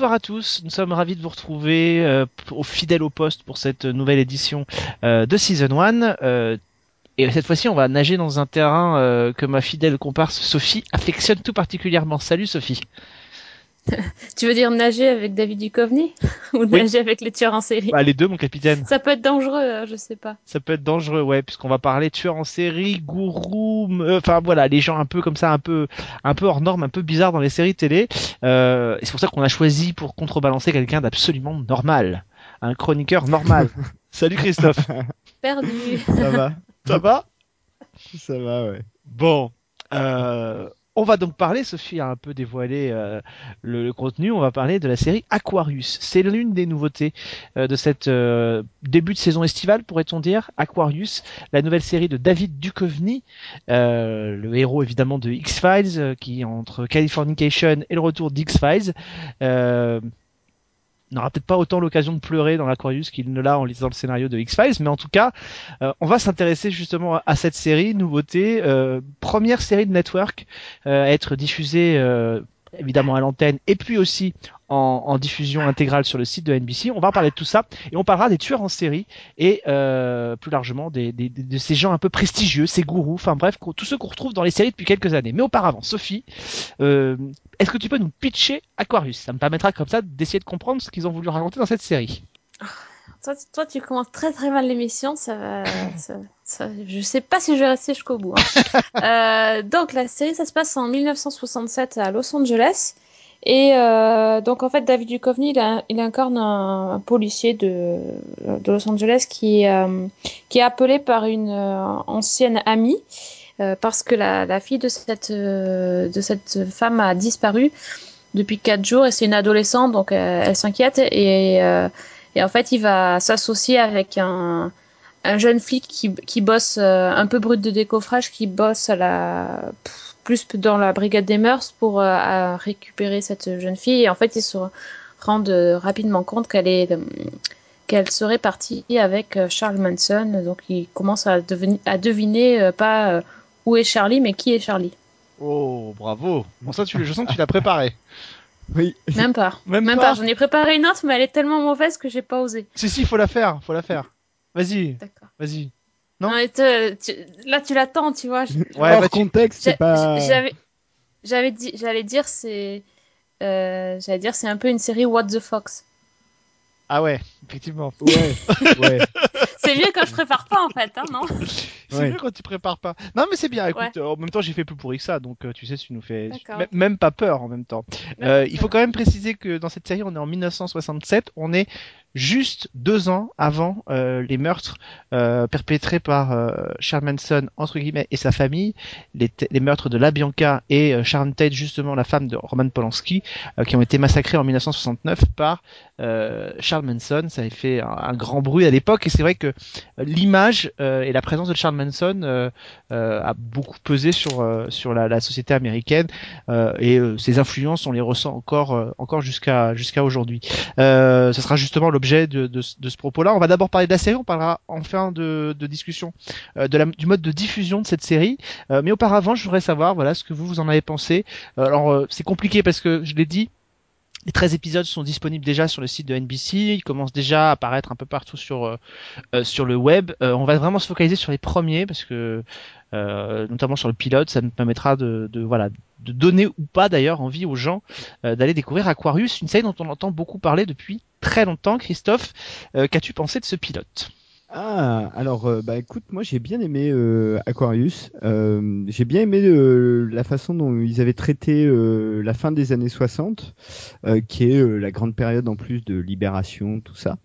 Bonsoir à tous, nous sommes ravis de vous retrouver euh, au au poste pour cette nouvelle édition euh, de Season 1. Euh, et cette fois-ci, on va nager dans un terrain euh, que ma fidèle comparse Sophie affectionne tout particulièrement. Salut Sophie. Tu veux dire nager avec David Duchovny ou Oui. nager avec les tueurs en série? Bah, les deux, mon capitaine. Ça peut être dangereux, hein, je sais pas. Ça peut être dangereux, ouais, puisqu'on va parler tueur en série, gourou, euh, enfin voilà, les gens un peu comme ça, un peu, un peu hors norme, un peu bizarre dans les séries télé. Euh, et c'est pour ça qu'on a choisi pour contrebalancer quelqu'un d'absolument normal, un chroniqueur normal. Salut Christophe. Perdu. Ça va? Ça va? Ça va, ouais. Bon, euh, on va donc parler, Sophie a un peu dévoilé euh, le, contenu, on va parler de la série Aquarius. C'est l'une des nouveautés euh, de cette euh, début de saison estivale, pourrait-on dire. Aquarius, la nouvelle série de David Duchovny, euh, le héros évidemment de X-Files, euh, qui entre Californication et le retour d'X-Files, n'aura peut-être pas autant l'occasion de pleurer dans l'Aquarius qu'il ne l'a en lisant le scénario de X-Files, mais en tout cas, euh, on va s'intéresser justement à, cette série, nouveauté, euh, première série de network euh, à être diffusée évidemment à l'antenne et puis aussi en, en diffusion intégrale sur le site de NBC. On va parler de tout ça et on parlera des tueurs en série et euh, plus largement des, des- de ces gens un peu prestigieux, ces gourous, enfin bref, tous ceux qu'on retrouve dans les séries depuis quelques années. Mais auparavant, Sophie, euh, est-ce que tu peux nous pitcher Aquarius? Ça me permettra comme ça d'essayer de comprendre ce qu'ils ont voulu raconter dans cette série. Toi, tu- toi, tu commences très très mal l'émission, ça va. Ça, ça- je sais pas si je vais rester jusqu'au bout. hein. Euh, donc la série, ça se passe en 1967 à Los Angeles. Et euh, donc en fait, David Duchovny, il, a- il incarne un, un policier de, de Los Angeles qui, est, euh, qui est appelé par une euh, ancienne amie euh, parce que la, la fille de cette, de cette femme a disparu depuis quatre jours et c'est une adolescente, donc euh, elle s'inquiète et euh, et en fait, il va s'associer avec un, un jeune flic qui, qui bosse euh, un peu brut de décoffrage, qui bosse à la pff, plus dans la brigade des mœurs pour euh, récupérer cette jeune fille. Et en fait, ils se rendent euh, rapidement compte qu'elle est qu'elle serait partie avec Charles Manson. Donc, ils commencent à, deveni- à deviner euh, pas où est Charlie, mais qui est Charlie. Oh, bravo Bon ça, tu, je sens que tu l'as préparé. Oui. Même pas. Même Même pas pas. J'en ai préparé une autre, mais elle est tellement mauvaise que j'ai pas osé. Si, si, faut la faire, faut la faire. Vas-y, D'accord. vas-y. Non. Non, mais te- tu- là, tu l'attends, tu vois. Je- Ouais, Hors bah, contexte, c'est pas... J'avais, j'avais dit, j'allais dire c'est, euh, j'allais dire c'est un peu une série What the Fox. Ah ouais, effectivement. Ouais, ouais. C'est mieux quand je prépare pas en fait, hein, non? C'est Ouais. mieux quand tu prépares pas. Non mais c'est bien, écoute, Ouais. euh, en même temps j'ai fait plus pourri que ça, donc euh, tu sais, tu nous fais même pas peur en même temps. Euh, il faut quand même préciser que dans cette série, on est en 1967, on est juste deux ans avant euh, les meurtres euh, perpétrés par euh, Charles Manson entre guillemets et sa famille, les, meurtres de La Bianca et euh, Sharon Tate, justement la femme de Roman Polanski, qui ont été massacrés en 1969 par Charles Manson. Ça avait fait un, grand bruit à l'époque et c'est vrai que l'image et la présence de Charles Manson a beaucoup pesé sur sur la, société américaine et ces influences on les ressent encore encore jusqu'à jusqu'à aujourd'hui. Ce sera justement de, ce- propos-là. On va d'abord parler de la série, on parlera en fin de, discussion euh, du mode de diffusion de cette série. Euh, mais auparavant, je voudrais savoir voilà ce que vous vous en avez pensé. Euh, alors c'est compliqué parce que je l'ai dit. Les 13 épisodes sont disponibles déjà sur le site de NBC, ils commencent déjà à apparaître un peu partout sur sur le web. On va vraiment se focaliser sur les premiers parce que notamment sur le pilote, ça nous permettra de, de voilà de donner ou pas d'ailleurs envie aux gens d'aller découvrir Aquarius, une série dont on entend beaucoup parler depuis très longtemps. Christophe, euh, qu'as-tu pensé de ce pilote? Ah, alors, euh, bah écoute, moi j'ai bien aimé euh, Aquarius. J'ai bien aimé la façon dont ils avaient traité la fin des années 60, euh, qui est la grande période en plus de libération, tout ça.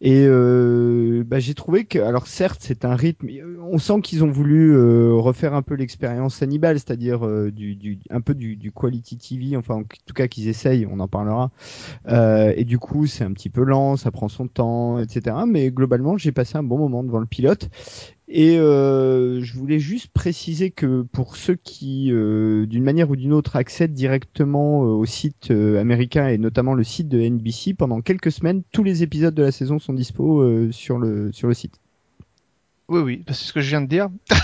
Et euh, bah, j'ai trouvé que, alors certes, c'est un rythme. On sent qu'ils ont voulu euh, refaire un peu l'expérience Hannibal, c'est-à-dire euh, du, du, un peu du, du quality TV, enfin en tout cas qu'ils essayent, on en parlera. Euh, et du coup, c'est un petit peu lent, ça prend son temps, etc. Mais globalement, j'ai passé un bon moment devant le pilote. Et euh, je voulais juste préciser que pour ceux qui, euh, d'une manière ou d'une autre, accèdent directement euh, au site euh, américain et notamment le site de NBC, pendant quelques semaines, tous les épisodes de la saison sont dispo euh, sur le sur le site. Oui, oui, c'est ce que je viens de dire.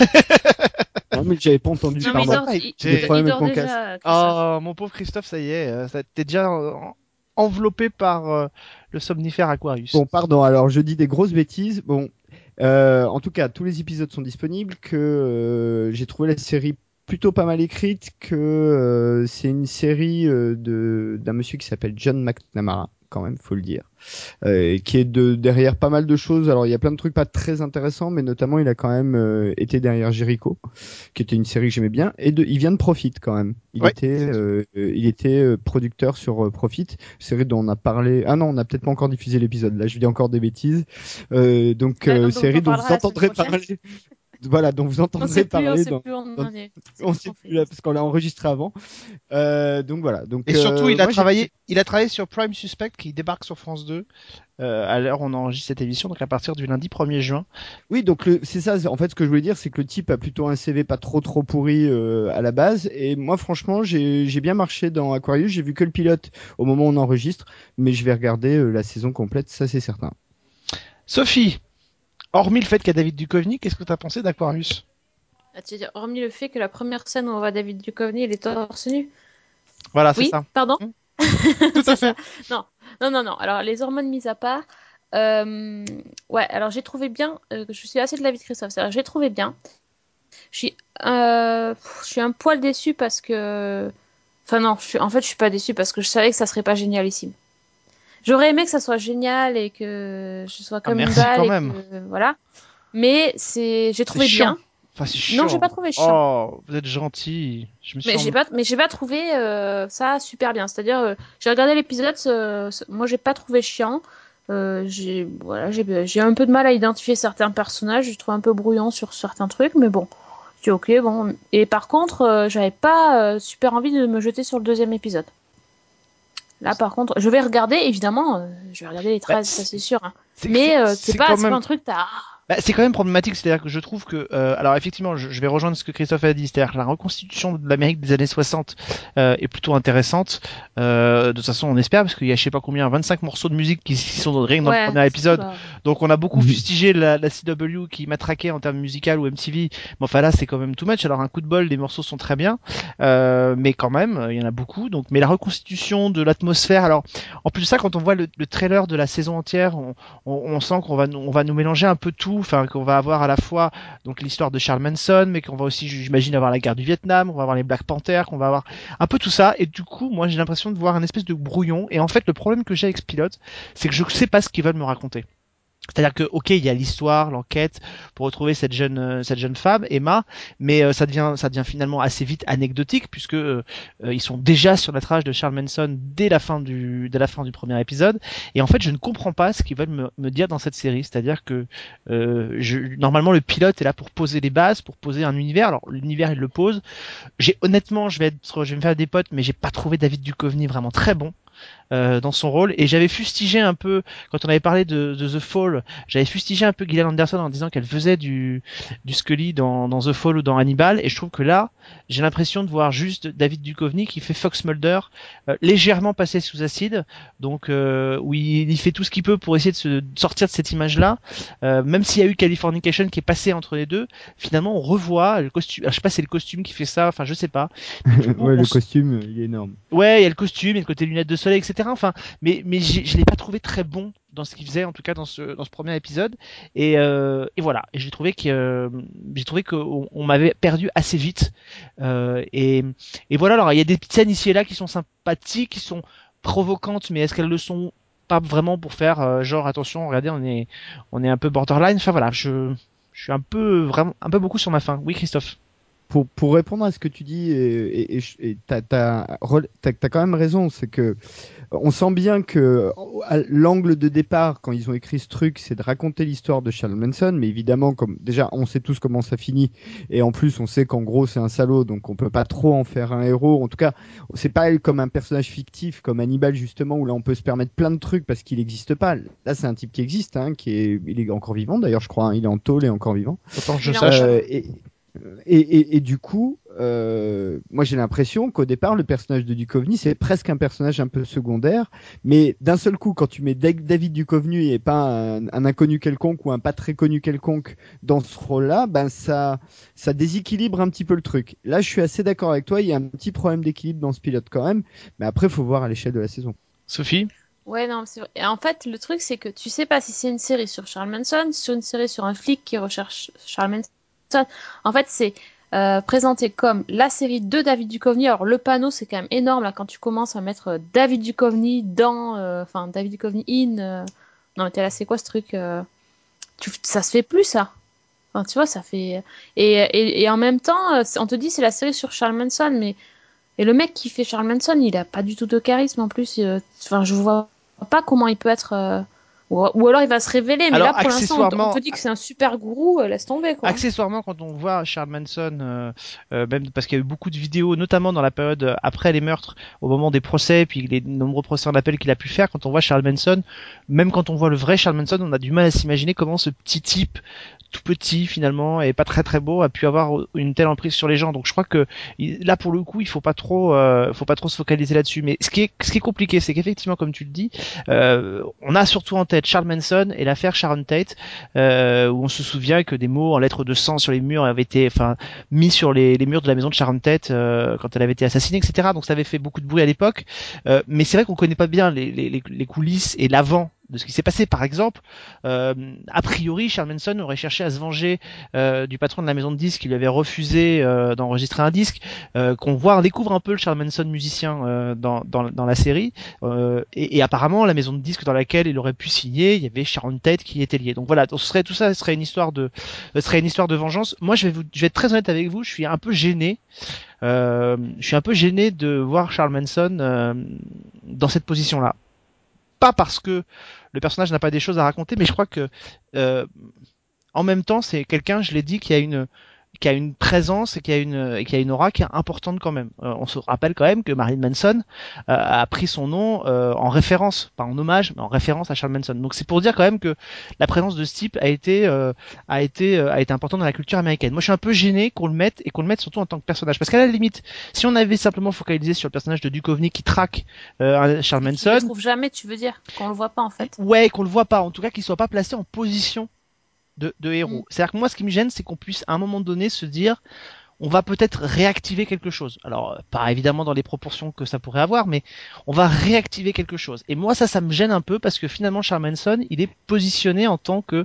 Non, mais j'avais pas entendu. Non, mais il pardon. dort, il- il dort déjà. Oh, mon pauvre Christophe, ça y est, t'es déjà enveloppé par euh, le somnifère Aquarius. Bon, pardon. Alors, je dis des grosses bêtises. Bon, euh, en tout cas, tous les épisodes sont disponibles. Que euh, j'ai trouvé la série plutôt pas mal écrite. Que euh, c'est une série euh, de d'un monsieur qui s'appelle John McNamara, quand même, faut le dire, euh, qui est de derrière pas mal de choses. Alors, il y a plein de trucs pas très intéressants, mais notamment, il a quand même euh, été derrière Jericho, qui était une série que j'aimais bien. Et de, il vient de Profit quand même. Il Ouais. était, euh, il était euh, producteur sur euh, Profit série dont on a parlé. Ah non, on n'a peut-être pas encore diffusé l'épisode. Là, je dis encore des bêtises. Euh, donc, Ouais, euh, donc on série dont vous entendrez parler. Voilà, dont vous entendrez plus, on parler. sait plus où on dans- en. On sait plus là parce qu'on l'a enregistré avant. Euh, donc voilà. Donc Et surtout, euh, il a moi, travaillé, il a travaillé sur Prime Suspect qui débarque sur France 2 euh, à l'heure où on enregistre cette émission, donc à partir du lundi 1er juin. Oui, donc le- c'est ça. En fait, ce que je voulais dire, c'est que le type a plutôt un CV pas trop trop pourri euh, à la base. Et moi, franchement, j'ai j'ai bien marché dans Aquarius. J'ai vu que le pilote au moment où on enregistre, mais je vais regarder euh, la saison complète, ça c'est certain. Sophie, hormis le fait qu'il y a David Duchovny, qu'est-ce que tu as pensé d'Aquarius? Ah, tu veux dire, hormis le fait que la première scène où on voit David Duchovny, il est torse nu? Voilà, c'est Oui, ça. pardon. Tout à fait. Non, non, non. Alors, les hormones mises à part, euh, ouais, alors j'ai trouvé bien, euh, je suis assez de l'avis de Christophe, j'ai trouvé bien. Je suis, euh, pff, je suis un poil déçue parce que. Enfin, non, je suis, en fait, je suis pas déçue parce que je savais que ça serait pas génialissime. J'aurais aimé que ça soit génial et que je sois comme une merci balle. quand et même. que- voilà. Mais c'est, j'ai trouvé bien. Enfin, c'est chiant. Non, j'ai pas trouvé chiant. Oh, vous êtes gentil. Je me suis Mais j'ai pas, mais j'ai pas trouvé euh, ça super bien. C'est-à-dire, euh, j'ai regardé l'épisode, euh, moi j'ai pas trouvé chiant. J'ai, voilà, j'ai, j'ai un peu de mal à identifier certains personnages. Je trouve un peu brouillon sur certains trucs, mais bon, c'est ok, bon. Et par contre, j'avais pas super envie de me jeter sur le deuxième épisode. Là, par contre, je vais regarder, évidemment, euh, je vais regarder les 13, ça c'est sûr. hein. Mais euh, c'est c'est pas, même- pas un truc, t'as. Bah, c'est quand même problématique, c'est-à-dire que je trouve que, euh, alors effectivement, je, je vais rejoindre ce que Christophe a dit, c'est-à-dire que la reconstitution de l'Amérique des années 60 euh, est plutôt intéressante. Euh, de toute façon, on espère, parce qu'il y a je sais pas combien, 25 morceaux de musique qui, qui sont dans, rien que dans Ouais, le premier épisode. Donc on a beaucoup Mhm. fustigé la, la CW qui matraquait en termes musical ou MTV. Mais enfin là, c'est quand même too much. Alors un coup de bol, les morceaux sont très bien, euh, mais quand même, il y en a beaucoup. Donc, mais la reconstitution de l'atmosphère. Alors, en plus de ça, quand on voit le, le trailer de la saison entière, on, on, on sent qu'on va, nous- on va nous mélanger un peu tout. Enfin, qu'on va avoir à la fois donc l'histoire de Charles Manson, mais qu'on va aussi, j'imagine, avoir la guerre du Vietnam, on va avoir les Black Panthers, qu'on va avoir un peu tout ça. Et du coup, moi, j'ai l'impression de voir un espèce de brouillon. Et en fait, le problème que j'ai avec ce pilote, c'est que je sais pas ce qu'ils veulent me raconter. C'est-à-dire que ok, il y a l'histoire, l'enquête pour retrouver cette jeune euh, cette jeune femme Emma, mais euh, ça devient ça devient finalement assez vite anecdotique puisque euh, ils sont déjà sur la trace de Charles Manson dès la fin du dès la fin du premier épisode et en fait je ne comprends pas ce qu'ils veulent me, dire dans cette série. C'est-à-dire que euh, normalement le pilote est là pour poser les bases, pour poser un univers. Alors l'univers il le pose. J'ai honnêtement je vais être je vais me faire des potes, mais j'ai pas trouvé David Duchovny vraiment très bon. Euh, dans son rôle et j'avais fustigé un peu quand on avait parlé de, de The Fall j'avais fustigé un peu Gillian Anderson en disant qu'elle faisait du, du Scully dans, dans The Fall ou dans Hannibal, et je trouve que là, j'ai l'impression de voir juste David Duchovny qui fait Fox Mulder euh, légèrement passé sous acide, donc euh, où il, il fait tout ce qu'il peut pour essayer de se de sortir de cette image-là, euh, même s'il y a eu Californication qui est passé entre les deux, finalement on revoit le costume, alors, je sais pas si c'est le costume qui fait ça, enfin je sais pas. Coup, ouais, le costume, il est énorme. Ouais, il y a le costume, il y a le côté lunettes de soleil, etc. Mais mais je l'ai pas trouvé très bon dans ce qu'il faisait, en tout cas dans ce dans ce premier épisode. Et euh, et voilà. Et j'ai trouvé que euh, j'ai trouvé qu'on on, m'avait perdu assez vite. Euh, et et voilà. Alors il y a des petites scènes ici et là qui sont sympathiques, qui sont provocantes, mais est-ce qu'elles le sont pas vraiment pour faire genre attention, regardez, on est on est un peu borderline. Enfin voilà, je je suis un peu vraiment un peu beaucoup sur ma fin. Oui, Christophe. Pour, pour répondre à ce que tu dis, et, et, et- et t'as, t'as, rel- t'as- t'as quand même raison, c'est que on sent bien que l'angle de départ quand ils ont écrit ce truc, c'est de raconter l'histoire de Charles Manson, mais évidemment, comme déjà on sait tous comment ça finit, et en plus on sait qu'en gros c'est un salaud, donc on peut pas trop en faire un héros. En tout cas, c'est pas comme un personnage fictif comme Hannibal justement où là on peut se permettre plein de trucs parce qu'il n'existe pas. Là, c'est un type qui existe, hein, qui est, il est encore vivant d'ailleurs, je crois. hein, il est en tôle et encore vivant. Autant je sache. Euh, et, et, et, et du coup, euh, moi j'ai l'impression qu'au départ le personnage de Duchovny c'est presque un personnage un peu secondaire, mais d'un seul coup quand tu mets Da- David Duchovny et pas un, un inconnu quelconque ou un pas très connu quelconque dans ce rôle-là, ben ça ça déséquilibre un petit peu le truc. Là je suis assez d'accord avec toi, il y a un petit problème d'équilibre dans ce pilote quand même, mais après faut voir à l'échelle de la saison. Sophie? Ouais, non, c'est vrai. Et en fait, le truc, c'est que tu sais pas si c'est une série sur Charles Manson, sur une série sur un flic qui recherche Charles Manson. En fait, c'est euh, présenté comme la série de David Duchovny. Alors, le panneau, c'est quand même énorme, quand tu commences à mettre euh, David Duchovny dans... euh, Enfin, David Duchovny in... Non, mais t'es là, c'est quoi ce truc. Ça se fait plus, ça. Enfin, tu vois, ça fait... Et, en même temps, on te dit c'est la série sur Charles Manson, mais... Et le mec qui fait Charles Manson, il a pas du tout de charisme en plus. Enfin, je vois pas comment il peut être. Ou, ou alors il va se révéler, mais Alors, là pour l'instant, on, on te dit que c'est un super gourou, euh, laisse tomber quoi. Accessoirement, quand on voit Charles Manson, euh, euh, même parce qu'il y a eu beaucoup de vidéos, notamment dans la période après les meurtres, au moment des procès, puis les nombreux procès en appel qu'il a pu faire, quand on voit Charles Manson, même quand on voit le vrai Charles Manson, on a du mal à s'imaginer comment ce petit type tout petit finalement et pas très très beau a pu avoir une telle emprise sur les gens. Donc je crois que là pour le coup il faut pas trop euh, faut pas trop se focaliser là-dessus. Mais ce qui est ce qui est compliqué c'est qu'effectivement comme tu le dis euh, on a surtout en tête Charles Manson et l'affaire Sharon Tate euh, où on se souvient que des mots en lettres de sang sur les murs avaient été enfin mis sur les, murs de la maison de Sharon Tate euh, quand elle avait été assassinée etc donc ça avait fait beaucoup de bruit à l'époque. Mais c'est vrai qu'on connaît pas bien les- les coulisses et l'avant de ce qui s'est passé. Par exemple euh, a priori Charles Manson aurait cherché à se venger euh, du patron de la maison de disques. Qui lui avait refusé euh, d'enregistrer un disque. Euh, qu'on voit on découvre un peu le Charles Manson musicien euh, dans, dans, dans la série. Euh, et, et apparemment la maison de disques dans laquelle il aurait pu signer il y avait Sharon Tate qui était liée. Donc voilà donc ce serait tout ça ce serait une histoire de ce serait une histoire de vengeance. Moi je vais vous je vais être très honnête avec vous je suis un peu gêné je suis un peu gêné de voir Charles Manson dans cette position là pas parce que le personnage n'a pas des choses à raconter mais je crois que euh, en même temps c'est quelqu'un je l'ai dit qui a une qui a une présence et qui a une et qui a une aura qui est importante quand même. Euh, on se rappelle quand même que Marilyn Manson euh, a pris son nom euh, en référence, pas en hommage, mais en référence à Charles Manson. Donc c'est pour dire quand même que la présence de ce type a été euh, a été euh, a été importante dans la culture américaine. Moi je suis un peu gêné qu'on le mette et qu'on le mette surtout en tant que personnage parce qu'à la limite, si on avait simplement focalisé sur le personnage de Duchovny qui traque euh, Charles Tu le Manson, trouves jamais, tu veux dire, qu'on le voit pas en fait? Ouais, qu'on le voit pas, en tout cas qu'il soit pas placé en position de, de héros. Mm. C'est-à-dire que moi, ce qui me gêne, c'est qu'on puisse à un moment donné se dire, on va peut-être réactiver quelque chose. Alors, euh, pas évidemment dans les proportions que ça pourrait avoir, mais on va réactiver quelque chose. Et moi, ça, ça me gêne un peu parce que finalement, Charles Manson, il est positionné en tant que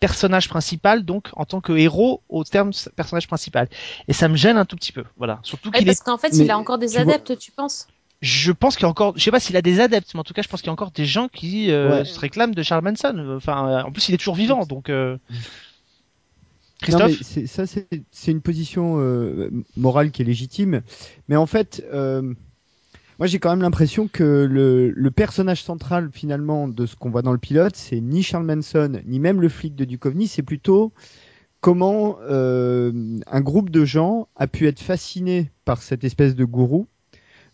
personnage principal, donc en tant que héros au terme personnage principal. Et ça me gêne un tout petit peu. Voilà. Surtout Ouais, qu'il est parce qu'en fait, Mais il a encore des tu vois- adeptes, tu penses? Je pense qu'il y a encore, je sais pas s'il a des adeptes, mais en tout cas, je pense qu'il y a encore des gens qui euh, Ouais. se réclament de Charles Manson. Enfin, euh, en plus, il est toujours vivant, donc. euh, Non, mais Christophe, ça, c'est une position euh, morale qui est légitime. Mais en fait, moi, j'ai quand même l'impression que le, le personnage central, finalement, de ce qu'on voit dans le pilote, c'est ni Charles Manson, ni même le flic de Duchovny, c'est plutôt comment un groupe de gens a pu être fasciné par cette espèce de gourou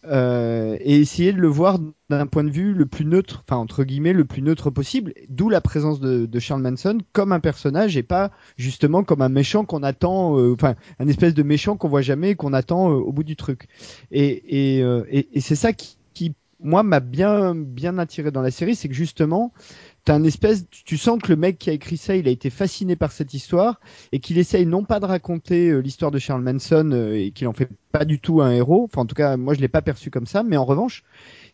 euh, et essayer de le voir d'un point de vue le plus neutre, enfin entre guillemets le plus neutre possible, d'où la présence de, de Charles Manson comme un personnage et pas justement comme un méchant qu'on attend, euh, enfin un espèce de méchant qu'on voit jamais et qu'on attend euh, au bout du truc. Et, et, euh, et, et c'est ça qui, qui moi m'a bien bien attiré dans la série, c'est que justement t'as un espèce, tu sens que le mec qui a écrit ça, il a été fasciné par cette histoire et qu'il essaye non pas de raconter euh, l'histoire de Charles Manson euh, et qu'il en fait pas du tout un héros. Enfin, en tout cas, moi je l'ai pas perçu comme ça, mais en revanche,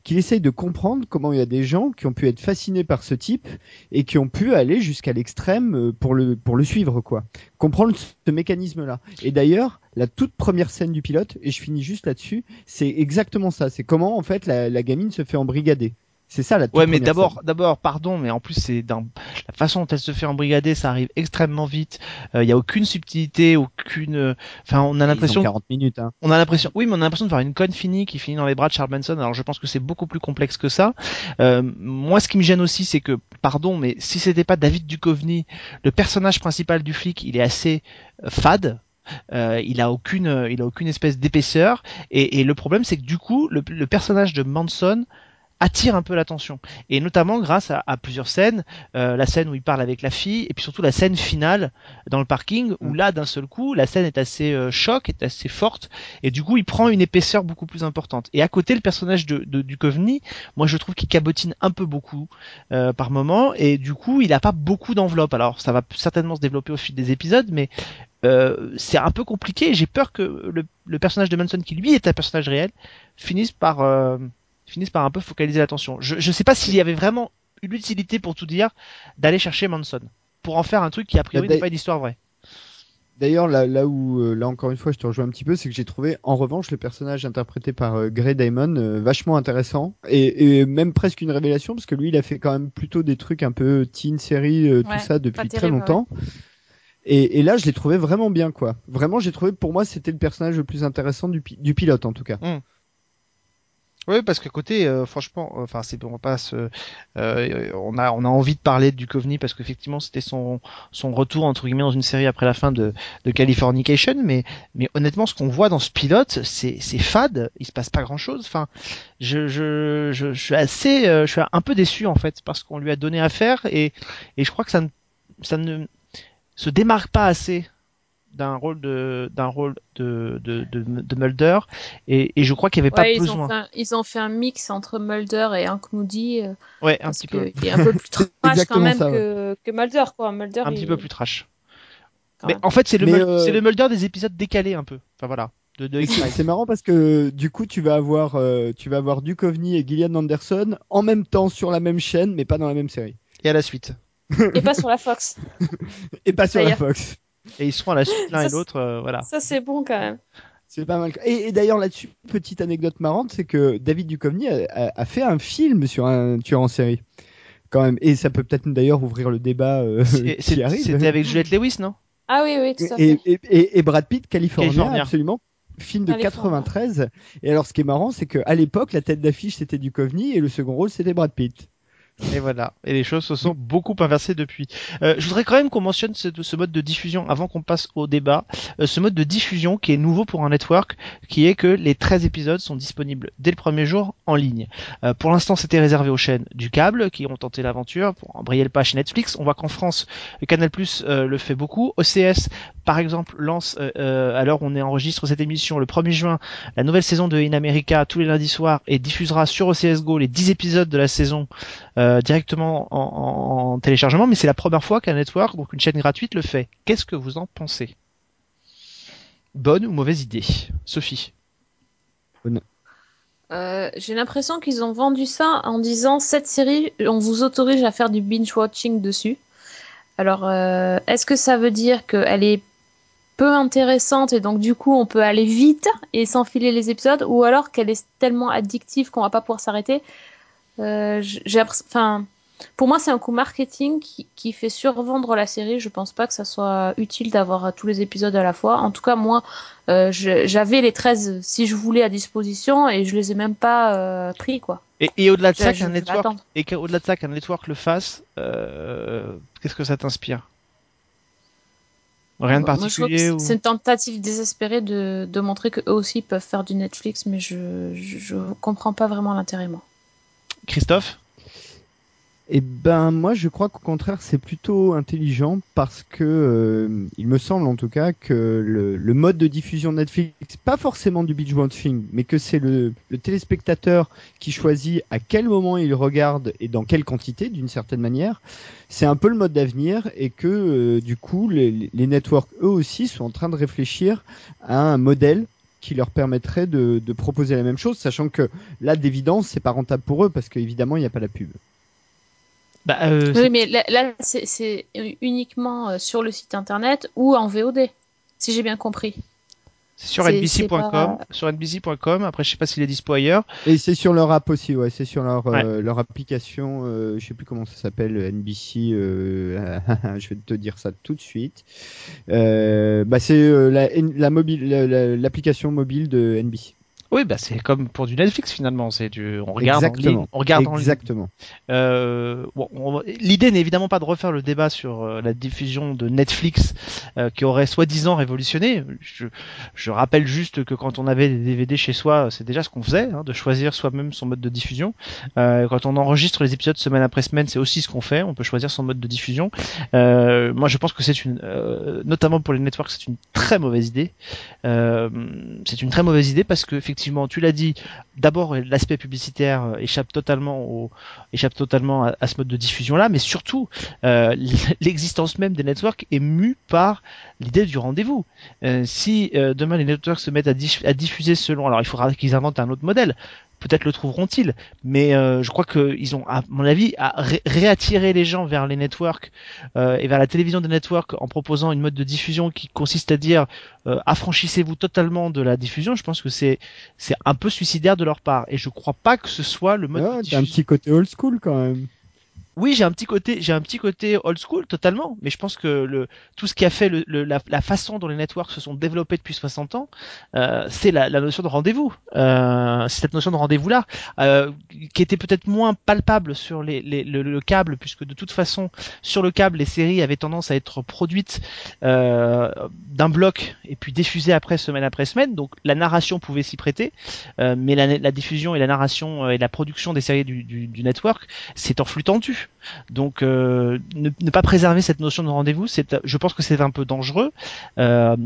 qu'il essaye de comprendre comment il y a des gens qui ont pu être fascinés par ce type et qui ont pu aller jusqu'à l'extrême euh, pour le pour le suivre, quoi. Comprendre ce mécanisme-là. Et d'ailleurs, la toute première scène du pilote, et je finis juste là-dessus, c'est exactement ça. C'est comment en fait la, la gamine se fait embrigader. C'est ça la Ouais, mais d'abord, d'abord, pardon, mais en plus c'est dans la façon dont elle se fait embrigader, ça arrive extrêmement vite. Il y a aucune subtilité, aucune. euh, Enfin, on a l'impression, 40 minutes. Hein. on a l'impression, oui, mais on a l'impression de voir une conne finie qui finit dans les bras de Charles Manson. Alors je pense que c'est beaucoup plus complexe que ça. Euh, moi, ce qui me gêne aussi, c'est que, pardon, mais si c'était pas David Duchovny, le personnage principal du flic, il est assez euh, fade. Euh, il a aucune, euh, il a aucune espèce d'épaisseur. Et, et le problème, c'est que du coup, le, le personnage de Manson attire un peu l'attention. Et notamment grâce à, à plusieurs scènes euh, la scène où il parle avec la fille et puis surtout la scène finale dans le parking où Mm. là d'un seul coup la scène est assez euh, choc est assez forte et du coup il prend une épaisseur beaucoup plus importante. Et à côté le personnage de, de Duchovny moi je trouve qu'il cabotine un peu beaucoup euh, par moment et du coup il a pas beaucoup d'enveloppe alors ça va certainement se développer au fil des épisodes mais euh, c'est un peu compliqué. J'ai peur que le, le personnage de Manson qui lui est un personnage réel finisse par euh, finissent par un peu focaliser l'attention. Je ne sais pas s'il y avait vraiment une utilité pour tout dire d'aller chercher Manson pour en faire un truc qui a priori Bah, n'est pas une histoire vraie. D'ailleurs, là, là où, euh, là encore une fois, je te rejoins un petit peu, c'est que j'ai trouvé, en revanche, le personnage interprété par euh, Grey Diamond euh, vachement intéressant et, et même presque une révélation parce que lui, il a fait quand même plutôt des trucs un peu teen série, euh, Ouais, tout ça depuis très longtemps. Et, et là, je l'ai trouvé vraiment bien, quoi. Vraiment, j'ai trouvé, pour moi, c'était le personnage le plus intéressant du, pi- du pilote, en tout cas. Oui, parce que côté, euh, franchement, euh, enfin, c'est on va pas se, euh, on a, on a envie de parler de Duchovny parce qu'effectivement, c'était son, son retour entre guillemets dans une série après la fin de, de Californication, mais, mais honnêtement, ce qu'on voit dans ce pilote, c'est, c'est fade. Il se passe pas grand chose. Enfin, je, je, je, je suis assez, euh, je suis un peu déçu en fait parce qu'on lui a donné à faire et, et je crois que ça ne, ça ne se démarque pas assez d'un rôle de d'un rôle de de, de, de Mulder et, et je crois qu'il n'y avait Ouais, pas ils, besoin ont fait un, ils ont fait un mix entre Mulder et Hank Moody. euh, ouais un petit peu que il est un peu plus trash quand même ça, que, que Mulder, quoi. Mulder, un il- petit peu plus trash quand mais même. en fait c'est le euh, c'est le Mulder des épisodes décalés un peu enfin voilà de, de C'est marrant parce que du coup tu vas avoir euh, tu vas avoir Duchovny et Gillian Anderson en même temps sur la même chaîne mais pas dans la même série et à la suite Et pas sur la Fox. et pas sur la. Fox. Et ils seront à la suite l'un et l'autre euh, voilà Ça, c'est bon quand même. C'est pas mal. Et, et d'ailleurs là-dessus petite anecdote marrante c'est que David Duchovny a, a- a fait un film sur un tueur en série quand même et ça peut peut-être d'ailleurs ouvrir le débat euh, C'est- qui c'est- arrive. c'était avec Juliette Lewis non? Ah oui, oui, tout à et, fait. et, et, et Brad Pitt California, California. absolument film de California. 93 et alors ce qui est marrant c'est que à l'époque la tête d'affiche c'était Duchovny et le second rôle c'était Brad Pitt. Et voilà. Et les choses se sont beaucoup inversées depuis. Euh, je voudrais quand même qu'on mentionne ce, mode de diffusion avant qu'on passe au débat. Euh, ce mode de diffusion qui est nouveau pour un network, qui est que les 13 épisodes sont disponibles dès le premier jour en ligne. Euh, pour l'instant, c'était réservé aux chaînes du câble qui ont tenté l'aventure pour embrayer le pas chez Netflix. On voit qu'en France, Canal Plus le fait beaucoup. OCS, par exemple, lance euh, euh, où on est enregistre cette émission le 1er juin la nouvelle saison de In America tous les lundis soirs et diffusera sur OCS Go les 10 épisodes de la saison euh, directement en, en- en téléchargement, mais c'est la première fois qu'un network, donc une chaîne gratuite, le fait. Qu'est-ce que vous en pensez? Bonne ou mauvaise idée? Sophie? Euh, J'ai l'impression qu'ils ont vendu ça en disant cette série, on vous autorise à faire du binge-watching dessus. Alors, euh, est-ce que ça veut dire qu'elle est peu intéressante et donc du coup on peut aller vite et s'enfiler les épisodes ou alors qu'elle est tellement addictive qu'on va pas pouvoir s'arrêter. Euh, enfin pour moi c'est un coup marketing qui, qui fait survendre la série. Je pense pas que ça soit utile d'avoir tous les épisodes à la fois. En tout cas moi euh, j'avais les 13 si je voulais à disposition et je les ai même pas euh, pris quoi. Et, et au-delà de ça, qu'un network et qu'au-delà de ça, qu'un network le fasse, qu'est-ce que ça t'inspire? Rien de que particulier c'est- ou... c'est une tentative désespérée de, de montrer qu'eux aussi peuvent faire du Netflix mais je, je, je comprends pas vraiment l'intérêt moi. Christophe? Eh ben moi je crois qu'au contraire c'est plutôt intelligent parce que euh, il me semble en tout cas que le, mode de diffusion de Netflix, pas forcément du binge watching, mais que c'est le, téléspectateur qui choisit à quel moment il regarde et dans quelle quantité d'une certaine manière. C'est un peu le mode d'avenir et que euh, du coup les, les networks eux aussi sont en train de réfléchir à un modèle qui leur permettrait de, de proposer la même chose, sachant que là d'évidence c'est pas rentable pour eux parce qu'évidemment il n'y a pas la pub. Bah, euh, Oui, mais là, là, c'est uniquement euh, sur le site internet ou en VOD, si j'ai bien compris. C'est sur NBC.com, pas- sur NBC.com. Après, je sais pas s'il est dispo ailleurs. Et c'est sur leur app aussi, ouais, c'est sur leur Ouais. euh, leur application, euh, je sais plus comment ça s'appelle, NBC. euh, je vais te dire ça tout de suite. Euh, bah c'est euh, la, la mobile, la- la- l'application mobile de NBC. Oui, bah c'est comme pour du Netflix finalement. C'est du, on regarde en Exactement. ligne, on regarde en ligne. Exactement. Euh, bon, on- l'idée n'est évidemment pas de refaire le débat sur euh, la diffusion de Netflix euh, qui aurait soi-disant révolutionné. Je, je rappelle juste que quand on avait des DVD chez soi, c'est déjà ce qu'on faisait, hein, de choisir soi-même son mode de diffusion. Euh, quand on enregistre les épisodes semaine après semaine, c'est aussi ce qu'on fait. On peut choisir son mode de diffusion. Euh, moi, je pense que c'est une, euh, notamment pour les networks, c'est une très mauvaise idée. Euh, c'est une très mauvaise idée parce que effectivement, tu l'as dit, d'abord l'aspect publicitaire euh, échappe totalement à, ce mode de diffusion là, mais surtout euh, l'existence même des networks est mue par l'idée du rendez-vous. Euh, si demain les networks se mettent à, à diffuser selon, alors il faudra qu'ils inventent un autre modèle. Peut-être le trouveront-ils, mais euh, je crois qu'ils ont, à mon avis, à ré- réattirer les gens vers les networks euh, et vers la télévision des networks en proposant une mode de diffusion qui consiste à dire euh, affranchissez-vous totalement de la diffusion. Je pense que c'est c'est un peu suicidaire de leur part et je crois pas que ce soit le mode Ouais, de t'as diffusion. un petit côté old school quand même. Oui, j'ai un petit côté, j'ai un petit côté old school totalement, mais je pense que le tout ce qui a fait le, le- la, la façon dont les networks se sont développés depuis 60 ans, euh, c'est la, la notion de rendez-vous. Euh, c'est cette notion de rendez-vous là euh, qui était peut-être moins palpable sur les, les- le, le câble, puisque de toute façon sur le câble les séries avaient tendance à être produites euh, d'un bloc et puis diffusées après semaine après semaine, donc la narration pouvait s'y prêter, euh, mais la, la diffusion et la narration euh, et la production des séries du, du, du network c'est en flux tendu. Donc euh, ne, ne pas préserver cette notion de rendez-vous, c'est, je pense que c'est un peu dangereux. Euh,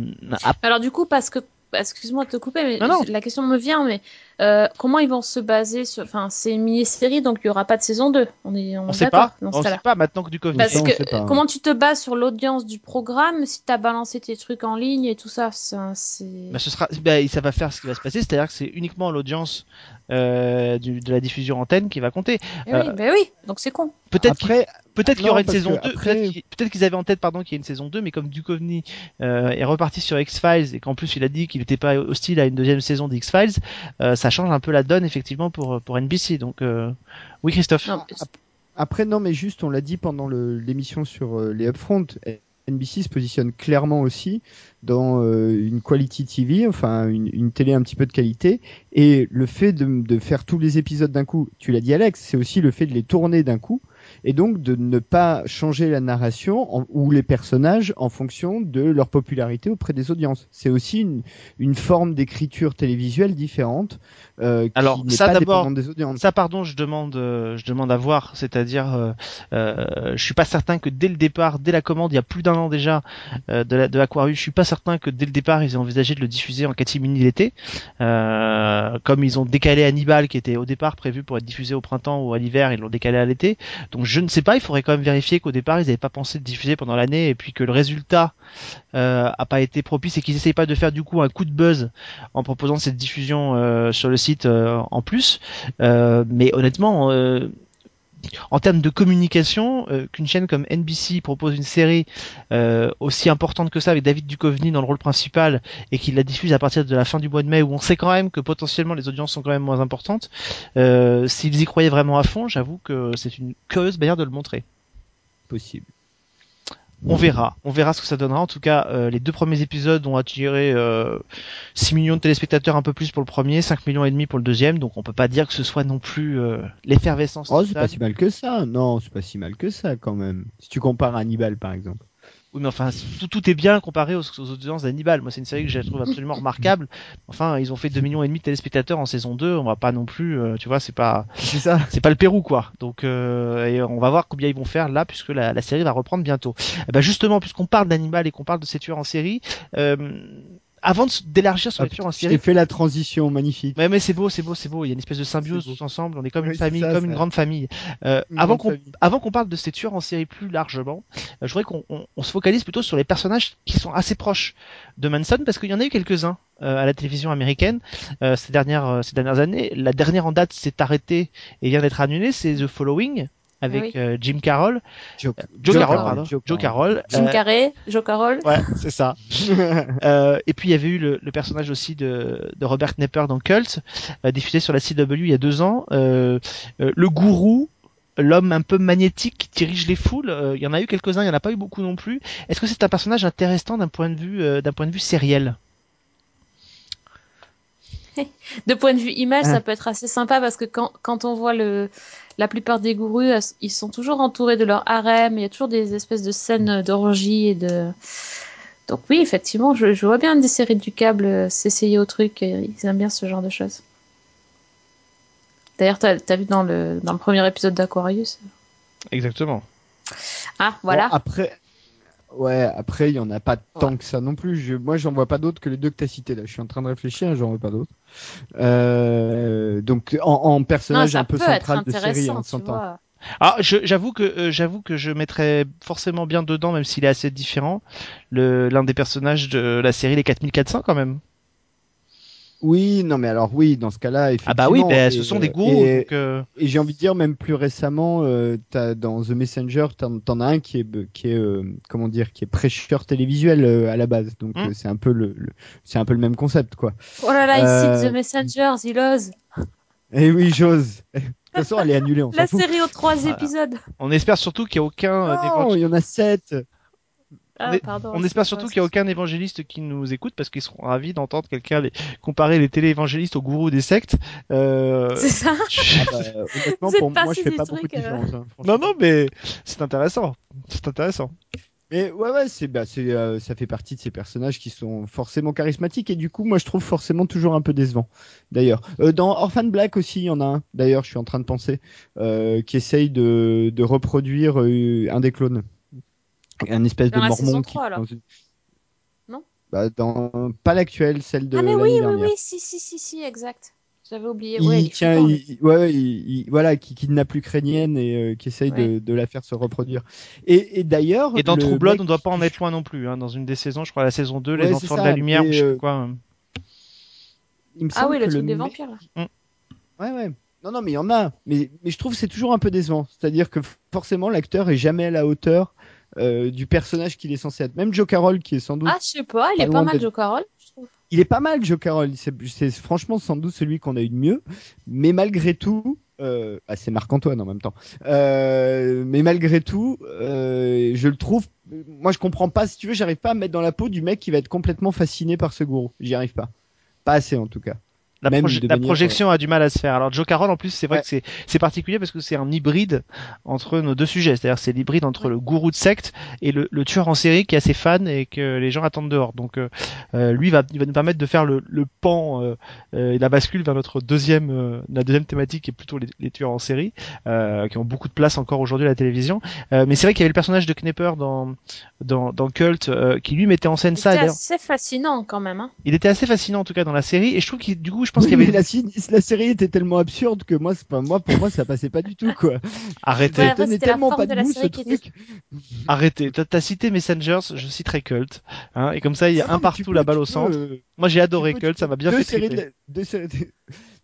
Alors du coup, parce que, excuse-moi de te couper, mais Non, non. la question me vient, mais euh, comment ils vont se baser sur, enfin, c'est une mini-série, donc il y aura pas de saison 2. On est, on on sait pas, dans ce on sait pas maintenant que du Covid. Parce que sait pas, comment tu te bases sur l'audience du programme si t'as balancé tes trucs en ligne et tout ça, ça, c'est. Bah, ce sera, bah, ça va faire ce qui va se passer, c'est-à-dire que c'est uniquement l'audience euh, du- de la diffusion antenne qui va compter. Eh euh, oui, ben oui, donc c'est con. Peut-être qu'il Après, Peut-être qu'il y aurait une saison que 2, après- peut-être qu'ils peut-être qu'ils avaient en tête pardon qu'il y ait une saison 2, mais comme Duchovny euh, est reparti sur X-Files et qu'en plus il a dit qu'il n'était pas hostile à une deuxième saison d'X-Files, euh, ça change un peu la donne effectivement pour, pour NBC. Donc euh, oui Christophe. Non, Après, non, mais juste, on l'a dit pendant le- l'émission sur euh, les upfront, NBC se positionne clairement aussi dans euh, une quality TV, enfin une, une télé un petit peu de qualité. Et le fait de, de faire tous les épisodes d'un coup, tu l'as dit Alex, c'est aussi le fait de les tourner d'un coup. Et donc de ne pas changer la narration en- ou les personnages en fonction de leur popularité auprès des audiences. C'est aussi une, une forme d'écriture télévisuelle différente euh, qui Alors, ça, d'abord. Ça pardon, je demande, euh, je demande à voir, c'est-à-dire, euh, euh, je suis pas certain que dès le départ, dès la commande, il y a plus d'un an déjà euh, de, la, de Aquarius, je suis pas certain que dès le départ ils aient envisagé de le diffuser en catimini l'été, euh, comme ils ont décalé Hannibal qui était au départ prévu pour être diffusé au printemps ou à l'hiver, ils l'ont décalé à l'été. Donc je ne sais pas, il faudrait quand même vérifier qu'au départ ils n'avaient pas pensé de diffuser pendant l'année et puis que le résultat euh, a pas été propice et qu'ils essayent pas de faire du coup un coup de buzz en proposant cette diffusion euh, sur le site euh, en plus. Euh, mais honnêtement, en termes de communication, euh, qu'une chaîne comme NBC propose une série euh, aussi importante que ça avec David Duchovny dans le rôle principal et qu'il la diffuse à partir de la fin du mois de mai où on sait quand même que potentiellement les audiences sont quand même moins importantes, euh, s'ils y croyaient vraiment à fond, j'avoue que c'est une curieuse manière de le montrer. possible. On verra, on verra ce que ça donnera. En tout cas, euh, les deux premiers épisodes ont attiré euh, 6 millions de téléspectateurs, un peu plus pour le premier, 5 millions et demi pour le deuxième. Donc on peut pas dire que ce soit non plus euh, l'effervescence. Oh, c'est pas si mal que ça. Non, c'est pas si mal que ça quand même. Si tu compares à Hannibal par exemple. Oui, mais enfin, tout, tout est bien comparé aux, aux audiences d'Hannibal. Moi, c'est une série que je trouve absolument remarquable. Enfin, ils ont fait 2 millions et demi de téléspectateurs en saison 2. On va pas non plus, euh, tu vois, c'est pas, C'est ça. c'est pas le Pérou, quoi. Donc, euh, et on va voir combien ils vont faire là, puisque la, la série va reprendre bientôt. Eh ben, justement, puisqu'on parle d'Hannibal et qu'on parle de ces tueurs en série, euh, avant d'élargir sur les tueurs en J'ai série, fait la transition magnifique. Ouais, mais c'est beau, c'est beau, c'est beau. Il y a une espèce de symbiose tous ensemble. On est comme Oui, une famille, ça, comme ça. une grande famille. Euh, Une avant qu'on, avant qu'on parle de ces tueurs en série plus largement, euh, je voudrais qu'on on, on se focalise plutôt sur les personnages qui sont assez proches de Manson, parce qu'il y en a eu quelques-uns euh, à la télévision américaine euh, ces dernières, euh, ces dernières années. La dernière en date s'est arrêtée et vient d'être annulée, c'est The Following avec Oui. euh, Jim Carroll. Joe, Joe, Carroll, Carroll, pardon. Joe Joe Carroll. Jim euh, Carrey, Joe Carroll. Ouais, c'est ça. Euh, et puis il y avait eu le, le personnage aussi de, de Robert Knepper dans Cult, euh, diffusé sur la CW il y a deux ans. Euh, euh, le gourou, l'homme un peu magnétique qui dirige les foules. euh, il y en a eu quelques-uns, il y en a pas eu beaucoup non plus. Est-ce que c'est un personnage intéressant d'un point de vue euh, d'un point de vue sériel? De point de vue image, Ah. ça peut être assez sympa parce que quand, quand on voit le, la plupart des gourous, elles- ils sont toujours entourés de leur harem. Il y a toujours des espèces de scènes d'orgie et de. Donc oui, effectivement, je, je vois bien des séries du câble euh, s'essayer au truc. et Ils aiment bien ce genre de choses. D'ailleurs, t'as as vu dans le, dans le premier épisode d'Aquarius? Exactement. Ah, voilà. Bon, après, ouais, après, il y en a pas tant que ça non plus. Je, moi, j'en vois pas d'autres que les deux que t'as cités là. Je suis en train de réfléchir, j'en vois pas d'autres. Euh, donc, en, personnage un peu central de série, intéressant, on s'entend. Ah, j'avoue que euh, j'avoue que je mettrais forcément bien dedans, même s'il est assez différent, le l'un des personnages de la série Les 4400 quand même. Oui, non, mais alors oui, dans ce cas-là, effectivement. Ah bah oui, ben, et, ce sont des gourous. Et, euh, et j'ai envie de dire, même plus récemment, euh, t'as, dans The Messenger, t'en, as un qui est, qui est, euh, comment dire, qui est prêcheur télévisuel euh, à la base. Donc Hmm. euh, c'est un peu le, le- c'est un peu le même concept, quoi. Oh là là, Euh, ici, The Messenger, il ose. Et oui, j'ose. De toute façon, elle est annulée, on La série aux trois Voilà. épisodes. on espère surtout qu'il y a aucun Non, il y en a sept. Ah, On est- pardon, On espère surtout qu'il n'y a aucun évangéliste qui nous écoute parce qu'ils seront ravis d'entendre quelqu'un les... comparer les téléévangélistes aux gourous des sectes. Euh... C'est ça Ah bah, honnêtement, pour moi, je fais pas beaucoup de euh. différence. hein. Non, non, mais c'est intéressant. C'est intéressant. Mais ouais, ouais, c'est, bah, c'est, euh, ça fait partie de ces personnages qui sont forcément charismatiques et du coup, moi, je trouve forcément toujours un peu décevant. D'ailleurs, euh, dans Orphan Black aussi, il y en a un. D'ailleurs, je suis en train de penser euh, qui essaye de, de reproduire euh, un des clones, un espèce Dans de la mormon saison qui. 3, alors. dans une- Non? Bah, dans pas l'actuelle, celle de Ah mais oui, oui, dernière. oui, si, si, si, si, exact. J'avais oublié. il ouais, il tient, flippant, il- ouais, il, il- voilà, qui kidnappe l'Ukrainienne et euh, qui essaye de, Ouais. de la faire se reproduire. Et, et d'ailleurs, Et dans True Blood, mec on doit pas en qui- être loin non plus. Hein. Dans une des saisons, je crois la saison 2, Ouais, Les Enfants ça, de la Lumière, mais, ou je sais euh, quoi. hein. il me Ah oui, le truc des mec- vampires. là. Ouais, ouais. Non, non, mais il y en a. Mais, mais je trouve que c'est toujours un peu décevant. C'est-à-dire que forcément, l'acteur est jamais à la hauteur euh, du personnage qu'il est censé être. Même Joe Carroll, qui est sans doute. Ah, je sais pas, il est pas mal, Joe Carroll, je trouve. Il est pas mal, Joe Carroll. C'est c'est franchement sans doute celui qu'on a eu de mieux. Mais malgré tout. Euh, ah, c'est Marc-Antoine en même temps. Euh, mais malgré tout, euh, je le trouve. Moi, je comprends pas. Si tu veux, j'arrive pas à me mettre dans la peau du mec qui va être complètement fasciné par ce gourou. J'y arrive pas. Pas assez en tout cas. La, même proje- de la manière, projection a du mal à se faire. Alors Joe Carroll, en plus, c'est vrai Ouais. que c'est c'est particulier parce que c'est un hybride entre nos deux sujets. C'est-à-dire c'est l'hybride entre le gourou de secte et le, le tueur en série qui est assez fan et que les gens attendent dehors. Donc euh, euh, lui va, il va nous permettre de faire le, le pan euh, euh, et la bascule vers notre deuxième euh, la deuxième thématique qui est plutôt les, les tueurs en série euh, qui ont beaucoup de place encore aujourd'hui à la télévision. Euh, mais c'est vrai qu'il y avait le personnage de Knepper dans dans, dans Cult euh, qui lui mettait en scène ça. C'était assez fascinant quand même. Hein. Il était assez fascinant en tout cas dans la série et je trouve qu'il du coup je pense Oui, qu'il y avait mais la, série était tellement absurde que moi, c'est pas moi, pour moi, ça passait pas du tout, quoi. arrêtez Ouais, Ça après, tenait tellement pas de debout, ce était- truc. Arrêtez, t'as cité Messengers, je citerai Cult, hein, et comme ça il y a Non, un partout peux- la balle au peux, centre. euh, Moi j'ai adoré Cult, ça m'a bien deux fait séries de- deux séries de-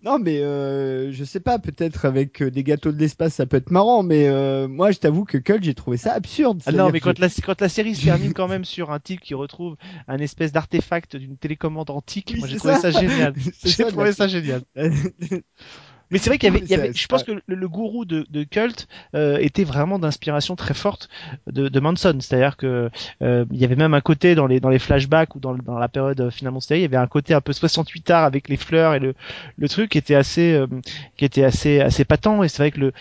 Non, mais euh, je sais pas, peut-être avec euh, des gâteaux de l'espace, ça peut être marrant, mais euh, moi, je t'avoue que Cult, j'ai trouvé ça absurde. Ah non, mais quand la, quand la série se termine quand même sur un type qui retrouve un espèce d'artefact d'une télécommande antique, Oui, moi j'ai trouvé ça. ça, génial. J'ai trouvé ça génial. Mais c'est vrai qu'il y avait, il y avait- je pense que le, le gourou de, de Cult euh, était vraiment d'inspiration très forte de, de Manson. C'est-à-dire que euh, il y avait même un côté dans les dans les flashbacks ou dans, dans la période euh, finalement série, il y avait un côté un peu 68 art avec les fleurs et le le truc qui était assez euh, qui était assez assez patent. Et c'est vrai que le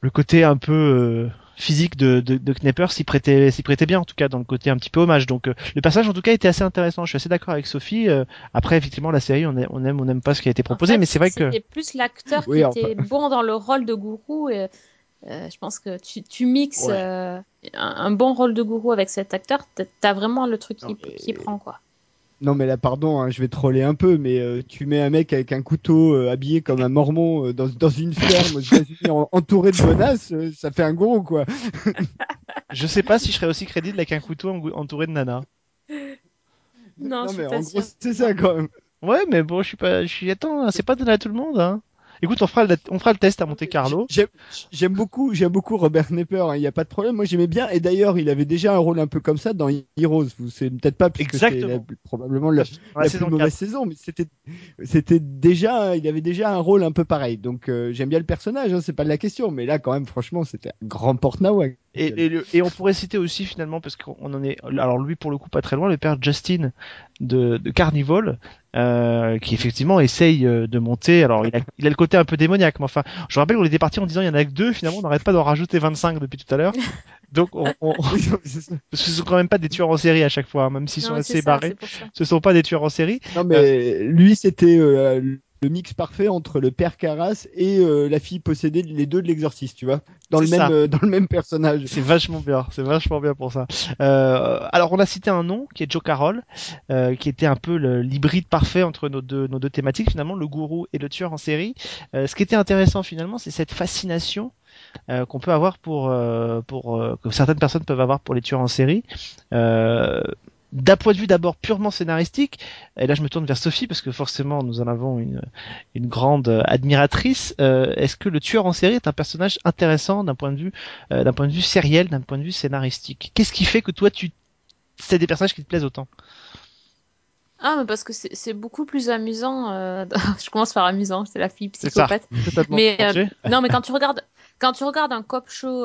le côté un peu euh, physique de, de, de Knepper s'y prêtait s'y prêtait bien en tout cas dans le côté un petit peu hommage. Donc euh, le personnage en tout cas était assez intéressant. Je suis assez d'accord avec Sophie. Euh, après effectivement la série on, aime- on aime on n'aime pas ce qui a été proposé, En fait, mais c'est vrai que C'était plus l'acteur Oui, qui enfin. était bon dans le rôle de gourou. Et, euh, je pense que tu, tu mixes Ouais. euh, un, un bon rôle de gourou avec cet acteur, t'as- vraiment le truc qui, qui prend quoi. Non, mais là, pardon, hein, je vais troller un peu, mais euh, tu mets un mec avec un couteau euh, habillé comme un mormon euh, dans, dans une ferme aux États-Unis en- entouré de bonasses, euh, ça fait un gourou, quoi. je sais pas si je serais aussi crédible avec un couteau en- entouré de nana. Non, je suis mais pas en sûre. gros, c'est ça, quand même. Ouais, mais bon, je suis pas, je suis attends, c'est pas donné à tout le monde. Hein. Écoute, on fera le, on fera le test à Monte Carlo. J'aime beaucoup, j'aime beaucoup Robert Knepper. hein, Il n'y a pas de problème. Moi, j'aimais bien. Et d'ailleurs, il avait déjà un rôle un peu comme ça dans Heroes. Vous c'est peut-être pas puisque c'est probablement la, plus mauvaise saison, mais c'était c'était déjà, il avait déjà un rôle un peu pareil. Donc euh, j'aime bien le personnage. Hein, c'est pas de la question. Mais là, quand même, franchement, c'était un grand porte-nawak. Et, et, le- et on pourrait citer aussi finalement parce qu'on en est alors lui pour le coup pas très loin le père Justin de, de Carnival euh, qui effectivement essaye euh, de monter. Alors il a, il a le côté un peu démoniaque mais enfin je rappelle qu'on était parti en disant il y en a que deux finalement on n'arrête pas d'en rajouter 25 depuis tout à l'heure. Donc on, on- ce sont quand même pas des tueurs en série à chaque fois hein, même s'ils sont assez ça, barrés. ce sont pas des tueurs en série. Non mais lui c'était euh, le mix parfait entre le père Carras et euh, la fille possédée, les deux de l'exorciste, tu vois, dans le ça. même euh, dans le même personnage. C'est vachement bien, c'est vachement bien pour ça. Euh, alors on a cité un nom qui est Joe Carroll, euh, qui était un peu l'hybride parfait entre nos deux, nos deux thématiques finalement, le gourou et le tueur en série. Euh, ce qui était intéressant finalement, c'est cette fascination euh, qu'on peut avoir pour euh, pour euh, que certaines personnes peuvent avoir pour les tueurs en série. Euh, d'un point de vue d'abord purement scénaristique, et là je me tourne vers Sophie parce que forcément nous en avons une, une grande euh, admiratrice. Euh, Est-ce que le tueur en série est un personnage intéressant d'un point de vue euh, d'un point de vue sériel, d'un point de vue scénaristique? Qu'est-ce qui fait que toi tu c'est des personnages qui te plaisent autant? Ah, mais parce que c'est c'est beaucoup plus amusant. euh, Je commence par amusant, c'est la fille ça. psychopathe. Mais euh, non, mais quand tu regardes, quand tu regardes un cop show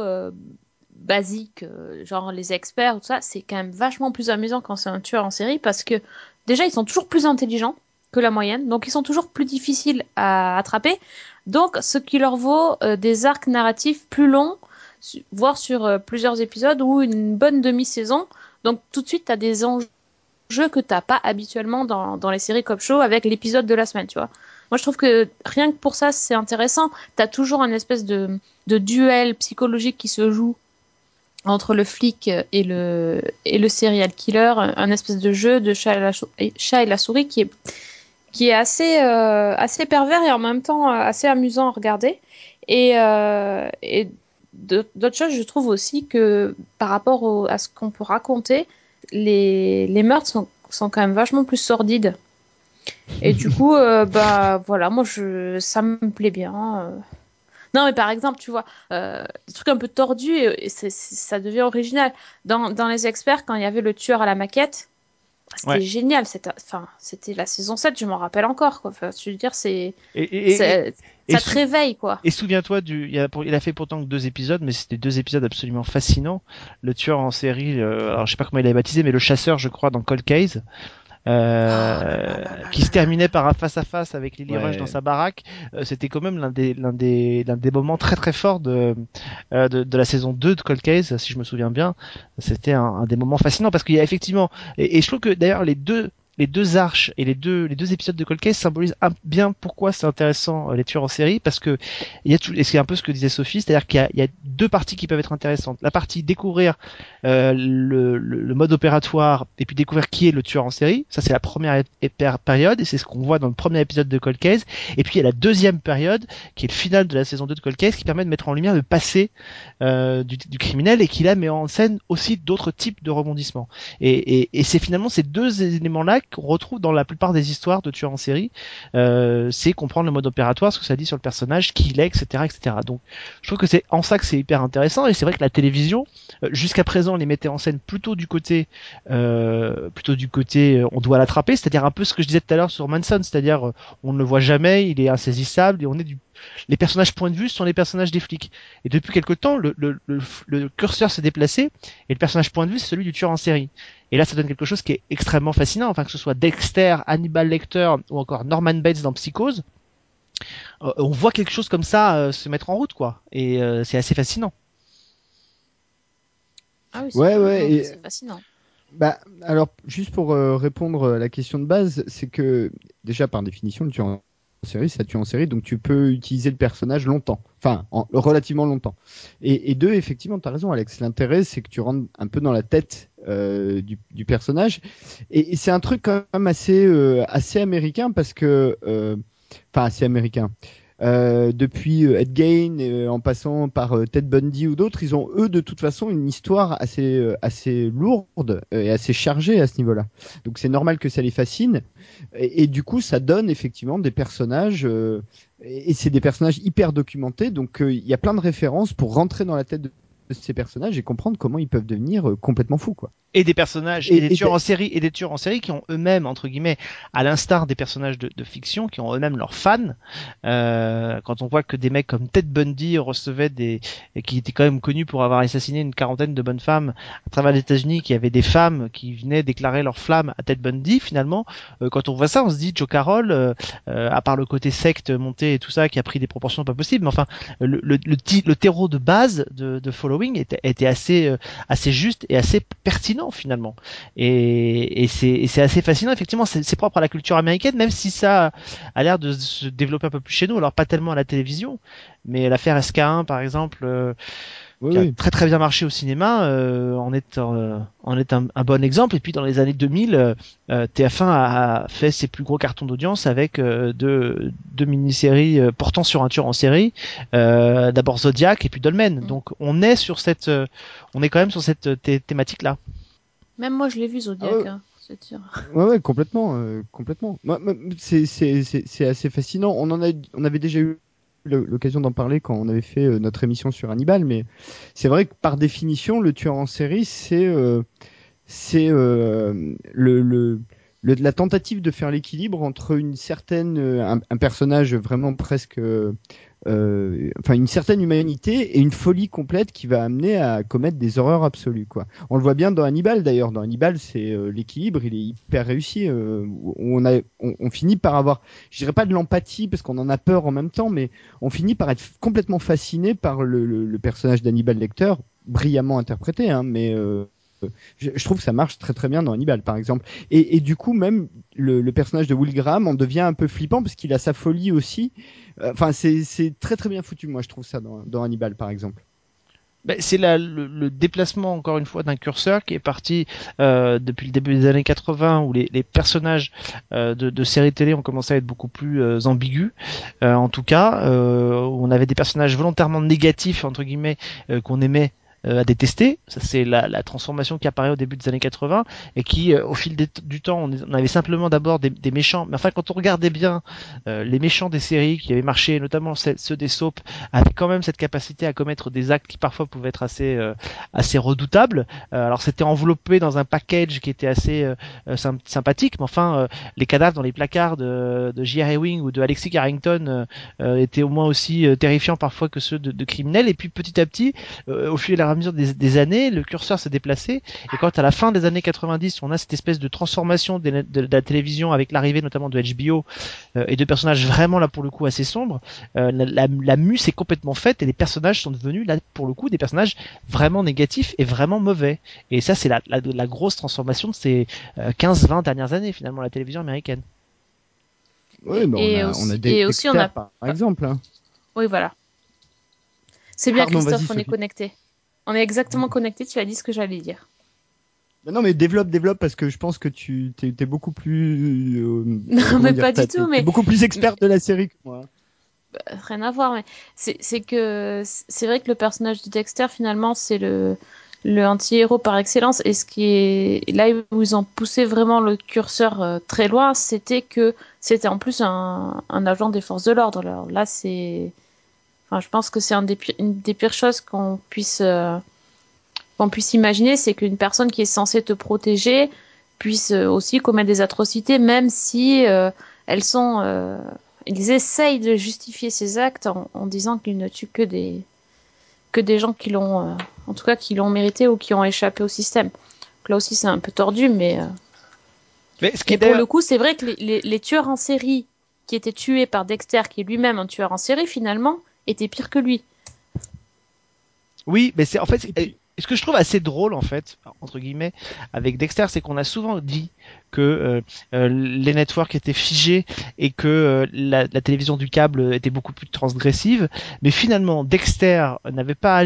euh, basique, euh, genre les experts ou tout ça, c'est quand même vachement plus amusant quand c'est un tueur en série parce que déjà ils sont toujours plus intelligents que la moyenne, donc ils sont toujours plus difficiles à attraper. Donc, ce qui leur vaut euh, des arcs narratifs plus longs, voire sur euh, plusieurs épisodes ou une bonne demi-saison. Donc, tout de suite, tu as des enjeux que t'as pas habituellement dans, les séries cop show avec l'épisode de la semaine, tu vois. Moi, je trouve que rien que pour ça, c'est intéressant. T'as toujours un espèce de duel psychologique qui se joue entre le flic et le, et le serial killer, un espèce de jeu de chat et la, chou- et- chat et la souris qui est, qui est assez, euh, assez pervers et en même temps euh, assez amusant à regarder. Et, euh, et d'autres choses, je trouve aussi que par rapport au- à ce qu'on peut raconter, les, les meurtres sont, sont quand même vachement plus sordides. Et du coup, euh, bah voilà, moi je, ça me plaît bien. Non, mais par exemple, tu vois, euh, des trucs un peu tordus et, ça devient original. Dans, dans Les Experts, quand il y avait le tueur à la maquette, c'était Ouais. génial. C'était, enfin, c'était la saison 7, je m'en rappelle encore. Quoi. Enfin, je veux dire, c'est, ça te réveille, quoi. Et souviens-toi du, il a, pour- il a fait pourtant que deux épisodes, mais c'était deux épisodes absolument fascinants. Le tueur en série, euh, alors je sais pas comment il avait baptisé, mais le chasseur, je crois, dans Cold Case, euh, qui se terminait par un face à face avec Lily Ouais. Rush dans sa baraque. Euh, c'était quand même l'un des, l'un des, l'un des moments très très forts de, euh, de, de la saison 2 de Cold Case, si je me souviens bien. C'était un, un des moments fascinants parce qu'il y a effectivement, et, et je trouve que d'ailleurs les deux les deux arches et les deux les deux épisodes de Cold Case symbolisent un- bien pourquoi c'est intéressant euh, les tueurs en série parce que il y a tout et c'est un peu ce que disait Sophie c'est-à-dire qu'il y a, y a deux parties qui peuvent être intéressantes. La partie découvrir euh, le, le, le mode opératoire et puis découvrir qui est le tueur en série. Ça c'est la première période et c'est ce qu'on voit dans le premier épisode de Cold Case. Et puis il y a la deuxième période qui est le final de la saison 2 de Cold Case qui permet de mettre en lumière le passé euh, du, du criminel et qui là met en scène aussi d'autres types de rebondissements. Et, et, et c'est finalement ces deux éléments-là qu'on retrouve dans la plupart des histoires de tueurs en série. Euh, c'est comprendre le mode opératoire, ce que ça dit sur le personnage, qui il est, etc., etc. Donc, je trouve que c'est en ça que c'est hyper intéressant. Et c'est vrai que la télévision, euh, jusqu'à présent, les mettait en scène plutôt du côté, euh, plutôt du côté, euh, on doit l'attraper, c'est-à-dire un peu ce que je disais tout à l'heure sur Manson, c'est-à-dire euh, on ne le voit jamais, il est insaisissable et on est du les personnages point de vue sont les personnages des flics. Et depuis quelque temps, le, le, le, le curseur s'est déplacé et le personnage point de vue, c'est celui du tueur en série. Et là, ça donne quelque chose qui est extrêmement fascinant. Enfin, que ce soit Dexter, Hannibal Lecter ou encore Norman Bates dans Psychose, euh, on voit quelque chose comme ça euh, se mettre en route, quoi. Et euh, c'est assez fascinant. Ah oui, c'est Ouais, fascinant, ouais, et- fascinant. Bah, alors, juste pour euh, répondre à la question de base, c'est que déjà par définition, le tueur série, ça tue en série, donc tu peux utiliser le personnage longtemps, enfin en, relativement longtemps. Et, deux, effectivement, tu as raison, Alex. L'intérêt, c'est que tu rentres un peu dans la tête euh, du, personnage, et, c'est un truc quand même assez euh, américain parce que, euh, enfin assez américain. Euh, depuis euh, Ed Gein, euh, en passant par euh, Ted Bundy ou d'autres, ils ont eux de toute façon une histoire assez euh, assez lourde euh, et assez chargée à ce niveau-là. Donc c'est normal que ça les fascine. Et, et du coup, ça donne effectivement des personnages. et c'est des personnages hyper documentés, donc il y a plein de références pour rentrer dans la tête de ces personnages et comprendre comment ils peuvent devenir complètement fous quoi. Et des personnages Et- et, des tueurs en série et des tueurs en série qui ont eux-mêmes entre guillemets à l'instar des personnages de, de fiction qui ont eux-mêmes leurs fans. Euh, quand on voit que des mecs comme Ted Bundy recevaient des qui étaient quand même connus pour avoir assassiné une quarantaine de bonnes femmes à travers les États-Unis qui avaient des femmes qui venaient déclarer leur flamme à Ted Bundy finalement euh, quand on voit ça on se dit Joe Carroll euh, euh, à part le côté secte monté et tout ça qui a pris des proportions pas possibles mais enfin le, le, le, le terreau de base de, de Following était, était assez euh, assez juste et assez pertinent finalement. Et, et c'est et c'est assez fascinant. Effectivement, c'est c'est propre à la culture américaine, même si ça a l'air de se développer un peu plus chez nous. Alors pas tellement à la télévision, mais l'affaire SK1 par exemple, euh, Oui, qui a oui. très très bien marché au cinéma, euh, en est euh, en est un, un bon exemple. Et puis dans les années 2000, euh, euh, TF1 a a fait ses plus gros cartons d'audience avec euh, deux, deux mini-séries euh, portant sur un tueur en série. Euh, D'abord Zodiac et puis Dolmen. Mm. Donc on est sur cette, euh, on est quand même sur cette thé- thématique-là. Même moi, je l'ai vu, Zodiac. Ah ouais. hein, c'est sûr. Ouais, ouais, complètement, euh, complètement. C'est, assez fascinant. On en a, on avait déjà eu l'occasion d'en parler quand on avait fait euh, notre émission sur Hannibal, mais c'est vrai que par définition, le tueur en série, c'est, euh, c'est euh, le, le, le- la tentative de faire l'équilibre entre une certaine, un, un personnage vraiment presque, euh, enfin une certaine humanité et une folie complète qui va amener à commettre des horreurs absolues, quoi. On le voit bien dans Hannibal d'ailleurs. Dans Hannibal, c'est euh, l'équilibre, il est hyper réussi. euh, on a, on finit par avoir, je dirais pas de l'empathie parce qu'on en a peur en même temps, mais on finit par être complètement fasciné par le, le- le personnage d'Hannibal Lecter, brillamment interprété, hein, mais euh, je, trouve que ça marche très très bien dans Hannibal par exemple. Et, du coup même le, personnage de Will Graham en devient un peu flippant parce qu'il a sa folie aussi. Euh, Enfin c'est très très bien foutu moi je trouve ça dans, Hannibal par exemple. Ben, c'est le, le déplacement encore une fois d'un curseur qui est parti euh, depuis le début des années 80 où les, personnages euh, de, séries télé ont commencé à être beaucoup plus ambigus en tout cas on avait des personnages volontairement négatifs entre guillemets qu'on aimait à détester. Ça, c'est la, la transformation qui apparaît au début des années 80 et qui, euh, au fil du temps, on, on avait simplement d'abord des, des méchants. Mais enfin, quand on regardait bien euh, les méchants des séries qui avaient marché, notamment ceux, des soaps, avaient quand même cette capacité à commettre des actes qui parfois pouvaient être assez, euh, assez redoutables. Euh, alors, c'était enveloppé dans un package qui était assez euh, euh, sym- sympathique, mais enfin, euh, les cadavres dans les placards de, de J.R. Ewing ou de Alexis Carrington euh, euh, étaient au moins aussi euh, terrifiants parfois que ceux de, de criminels. Et puis, petit à petit, euh, au fil et à mesure des, des années, le curseur s'est déplacé. Et quand à la fin des années 90, on a cette espèce de transformation de, de- de la télévision avec l'arrivée notamment de HBO euh, et de personnages vraiment là pour le coup assez sombres, euh, la, la, la mue s'est complètement faite et les personnages sont devenus là pour le coup des personnages vraiment négatifs et vraiment mauvais. Et ça, c'est la, la, la grosse transformation de ces euh, 15-20 dernières années finalement la télévision américaine. Oui, Et on a, aussi- on a des et aussi, on a- par exemple. hein. Oui, voilà. C'est bien, Pardon, Christophe, on est connecté. On est exactement connecté, tu as dit ce que j'allais dire. Mais non, mais développe, développe, parce que je pense que tu t'es, t'es beaucoup plus. euh, Non, mais dire, pas du tout, mais- beaucoup plus experte de la série que moi. Euh, Rien à voir, mais c'est c'est que c'est vrai que le personnage de Dexter, finalement, c'est le, le anti-héros par excellence. Et ce qui est là où ils ont poussé vraiment le curseur euh, très loin, c'était que c'était en plus un, un agent des forces de l'ordre. Alors là, c'est. Enfin, je pense que c'est un des pi- une des pires choses qu'on puisse, euh, qu'on puisse imaginer, c'est qu'une personne qui est censée te protéger puisse euh, aussi commettre des atrocités, même si euh, elles sont. euh, ils essayent de justifier ces actes en, en disant qu'ils ne tuent que des que des gens qui l'ont, en tout cas, qui l'ont mérité ou qui ont échappé au système. Donc là aussi, c'est un peu tordu, mais. Mais ce qui et est pour le coup, c'est vrai que les, les- les tueurs en série qui étaient tués par Dexter, qui est lui-même un tueur en série, finalement, étaient pires que lui. Oui, mais c'est en fait et ce que je trouve assez drôle en fait, entre guillemets, avec Dexter, c'est qu'on a souvent dit que euh, euh, les networks étaient figés et que euh, la, télévision du câble était beaucoup plus transgressive. Mais finalement, Dexter n'avait pas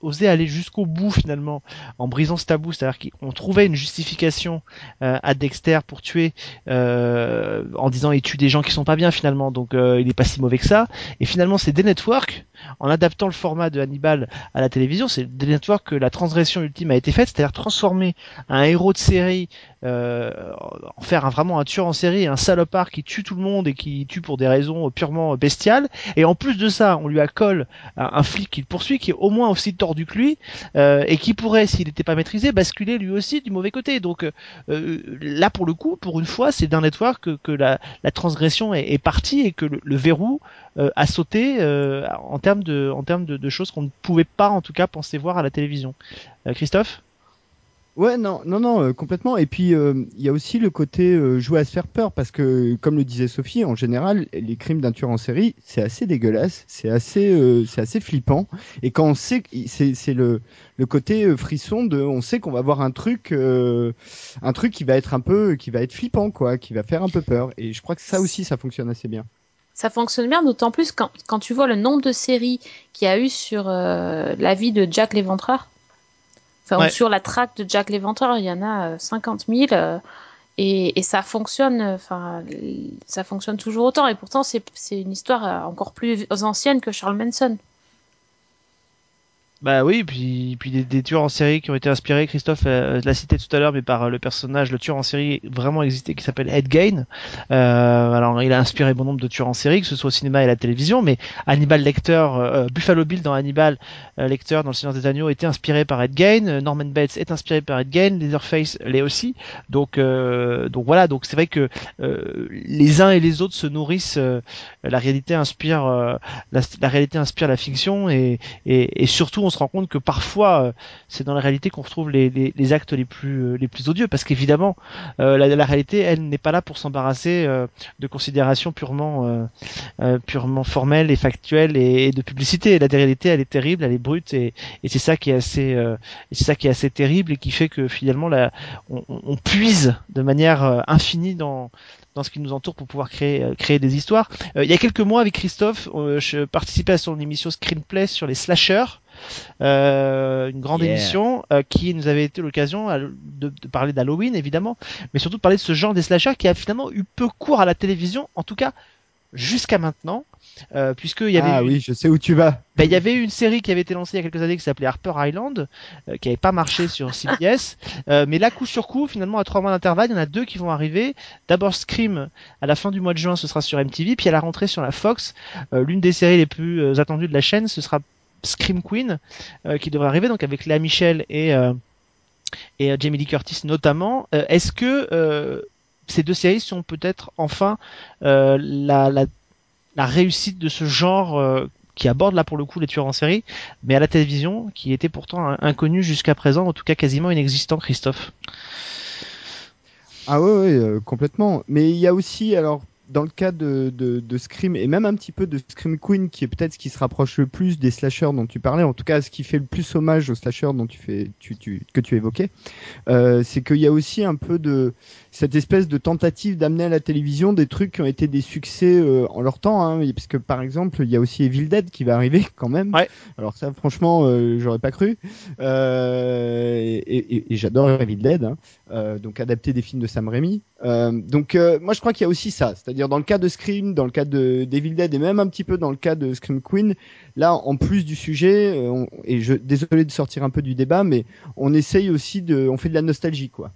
osé aller jusqu'au bout finalement en brisant ce tabou, c'est-à-dire qu'on trouvait une justification à Dexter pour tuer en disant il tue des gens qui sont pas bien finalement, donc il est pas si mauvais que ça. Et finalement, c'est des networks en adaptant le format de Hannibal à la télévision, c'est des networks que la transgression ultime a été faite, c'est-à-dire transformer un héros de série en faire un, vraiment un tueur en série, un salopard qui tue tout le monde et qui tue pour des raisons purement bestiales. Et en plus de ça, on lui accole un, un flic qui le poursuit, qui est au moins aussi tordu que lui euh, et qui pourrait, s'il n'était pas maîtrisé, basculer lui aussi du mauvais côté. Donc euh, là, pour le coup, pour une fois, c'est d'un network que, que la, la, transgression est, est, partie et que le, le verrou euh, a sauté euh, en termes de de, de choses qu'on ne pouvait pas en tout cas penser voir à la télévision. Euh, Christophe? Ouais, non, non, non, euh, complètement. Et puis il y a aussi le côté euh, jouer à se faire peur parce que, comme le disait Sophie, en général, les crimes d'un tueur en série, c'est assez dégueulasse, c'est assez, c'est assez flippant. Et quand on sait, c'est, le, le côté frisson de, on sait qu'on va voir un truc, un truc qui va être un peu, qui va être flippant, quoi, qui va faire un peu peur. Et je crois que ça aussi, ça fonctionne assez bien ça fonctionne bien, d'autant plus quand, quand, tu vois le nombre de séries qu'il y a eu sur euh, la vie de Jack l'Éventreur. Enfin, ouais. sur la traque de Jack l'Éventreur, il y en a euh, 50 000. Euh, et, et, ça fonctionne, enfin, ça fonctionne toujours autant. Et pourtant, c'est une histoire encore plus ancienne que Charles Manson. Bah oui, puis puis des, tueurs en série qui ont été inspirés. Christophe euh, l'a cité tout à l'heure, mais par euh, le personnage, le tueur en série vraiment existé qui s'appelle Ed Gein. Euh, alors il a inspiré bon nombre de tueurs en série, que ce soit au cinéma et à la télévision. Mais Hannibal Lecter, euh, Buffalo Bill dans Hannibal euh, Lecter dans Le Seigneur des Agneaux était inspiré par Ed Gein. Norman Bates est inspiré par Ed Gein. Leatherface l'est aussi. Donc donc voilà, donc c'est vrai que les uns et les autres se nourrissent. la réalité inspire la, la, réalité inspire la fiction et, et surtout on se rend compte que parfois euh, c'est dans la réalité qu'on retrouve les, les, actes les plus euh, les plus odieux parce qu'évidemment euh, la, la, réalité elle n'est pas là pour s'embarrasser de considérations purement purement formelles et factuelles et, de publicité la réalité elle est terrible elle est brute et, et c'est ça qui est assez c'est ça qui est assez terrible et qui fait que finalement la, on, on puise de manière infinie dans dans ce qui nous entoure pour pouvoir créer créer des histoires. Il y a quelques mois avec Christophe, je participais à son émission Screenplay sur les slashers. Euh, une grande yeah. émission euh, qui nous avait été l'occasion de, de, parler d'Halloween évidemment, mais surtout de parler de ce genre des slashers qui a finalement eu peu cours à la télévision, en tout cas jusqu'à maintenant. Euh, puisque il y avait ah une... oui je sais où tu vas ben, il y avait une série qui avait été lancée il y a quelques années qui s'appelait Harper Island euh, qui avait pas marché sur CBS euh, mais là coup sur coup finalement à trois mois d'intervalle il y en a deux qui vont arriver d'abord Scream à la fin du mois de juin ce sera sur MTV puis à la rentrée sur la Fox euh, l'une des séries les plus euh, attendues de la chaîne ce sera Scream Queen euh, qui devrait arriver donc avec Léa Michel et et Jamie Lee Curtis notamment est-ce que ces deux séries sont peut-être enfin la, la réussite de ce genre euh, qui aborde là pour le coup les tueurs en série, mais à la télévision, qui était pourtant inconnu jusqu'à présent, en tout cas quasiment inexistant, Christophe? Ah ouais, euh, complètement. Mais il y a aussi, alors dans le cas de, de, de, Scream et même un petit peu de Scream Queen qui est peut-être ce qui se rapproche le plus des slashers dont tu parlais, en tout cas ce qui fait le plus hommage aux slashers dont tu fais, tu, tu, que tu évoquais, euh, c'est qu'il y a aussi un peu de cette espèce de tentative d'amener à la télévision des trucs qui ont été des succès euh, en leur temps, hein, parce que par exemple il y a aussi Evil Dead qui va arriver quand même. Ouais. Alors ça franchement euh, j'aurais pas cru. Euh, et, et, et j'adore Evil Dead, hein, euh, donc adapté des films de Sam Raimi. Euh, donc moi je crois qu'il y a aussi ça, c'est-à-dire dans le cas de Scream, dans le cas de Devil Dead et même un petit peu dans le cas de Scream Queen, là en plus du sujet, on, et je désolé de sortir un peu du débat, mais on essaye aussi de, on fait de la nostalgie quoi.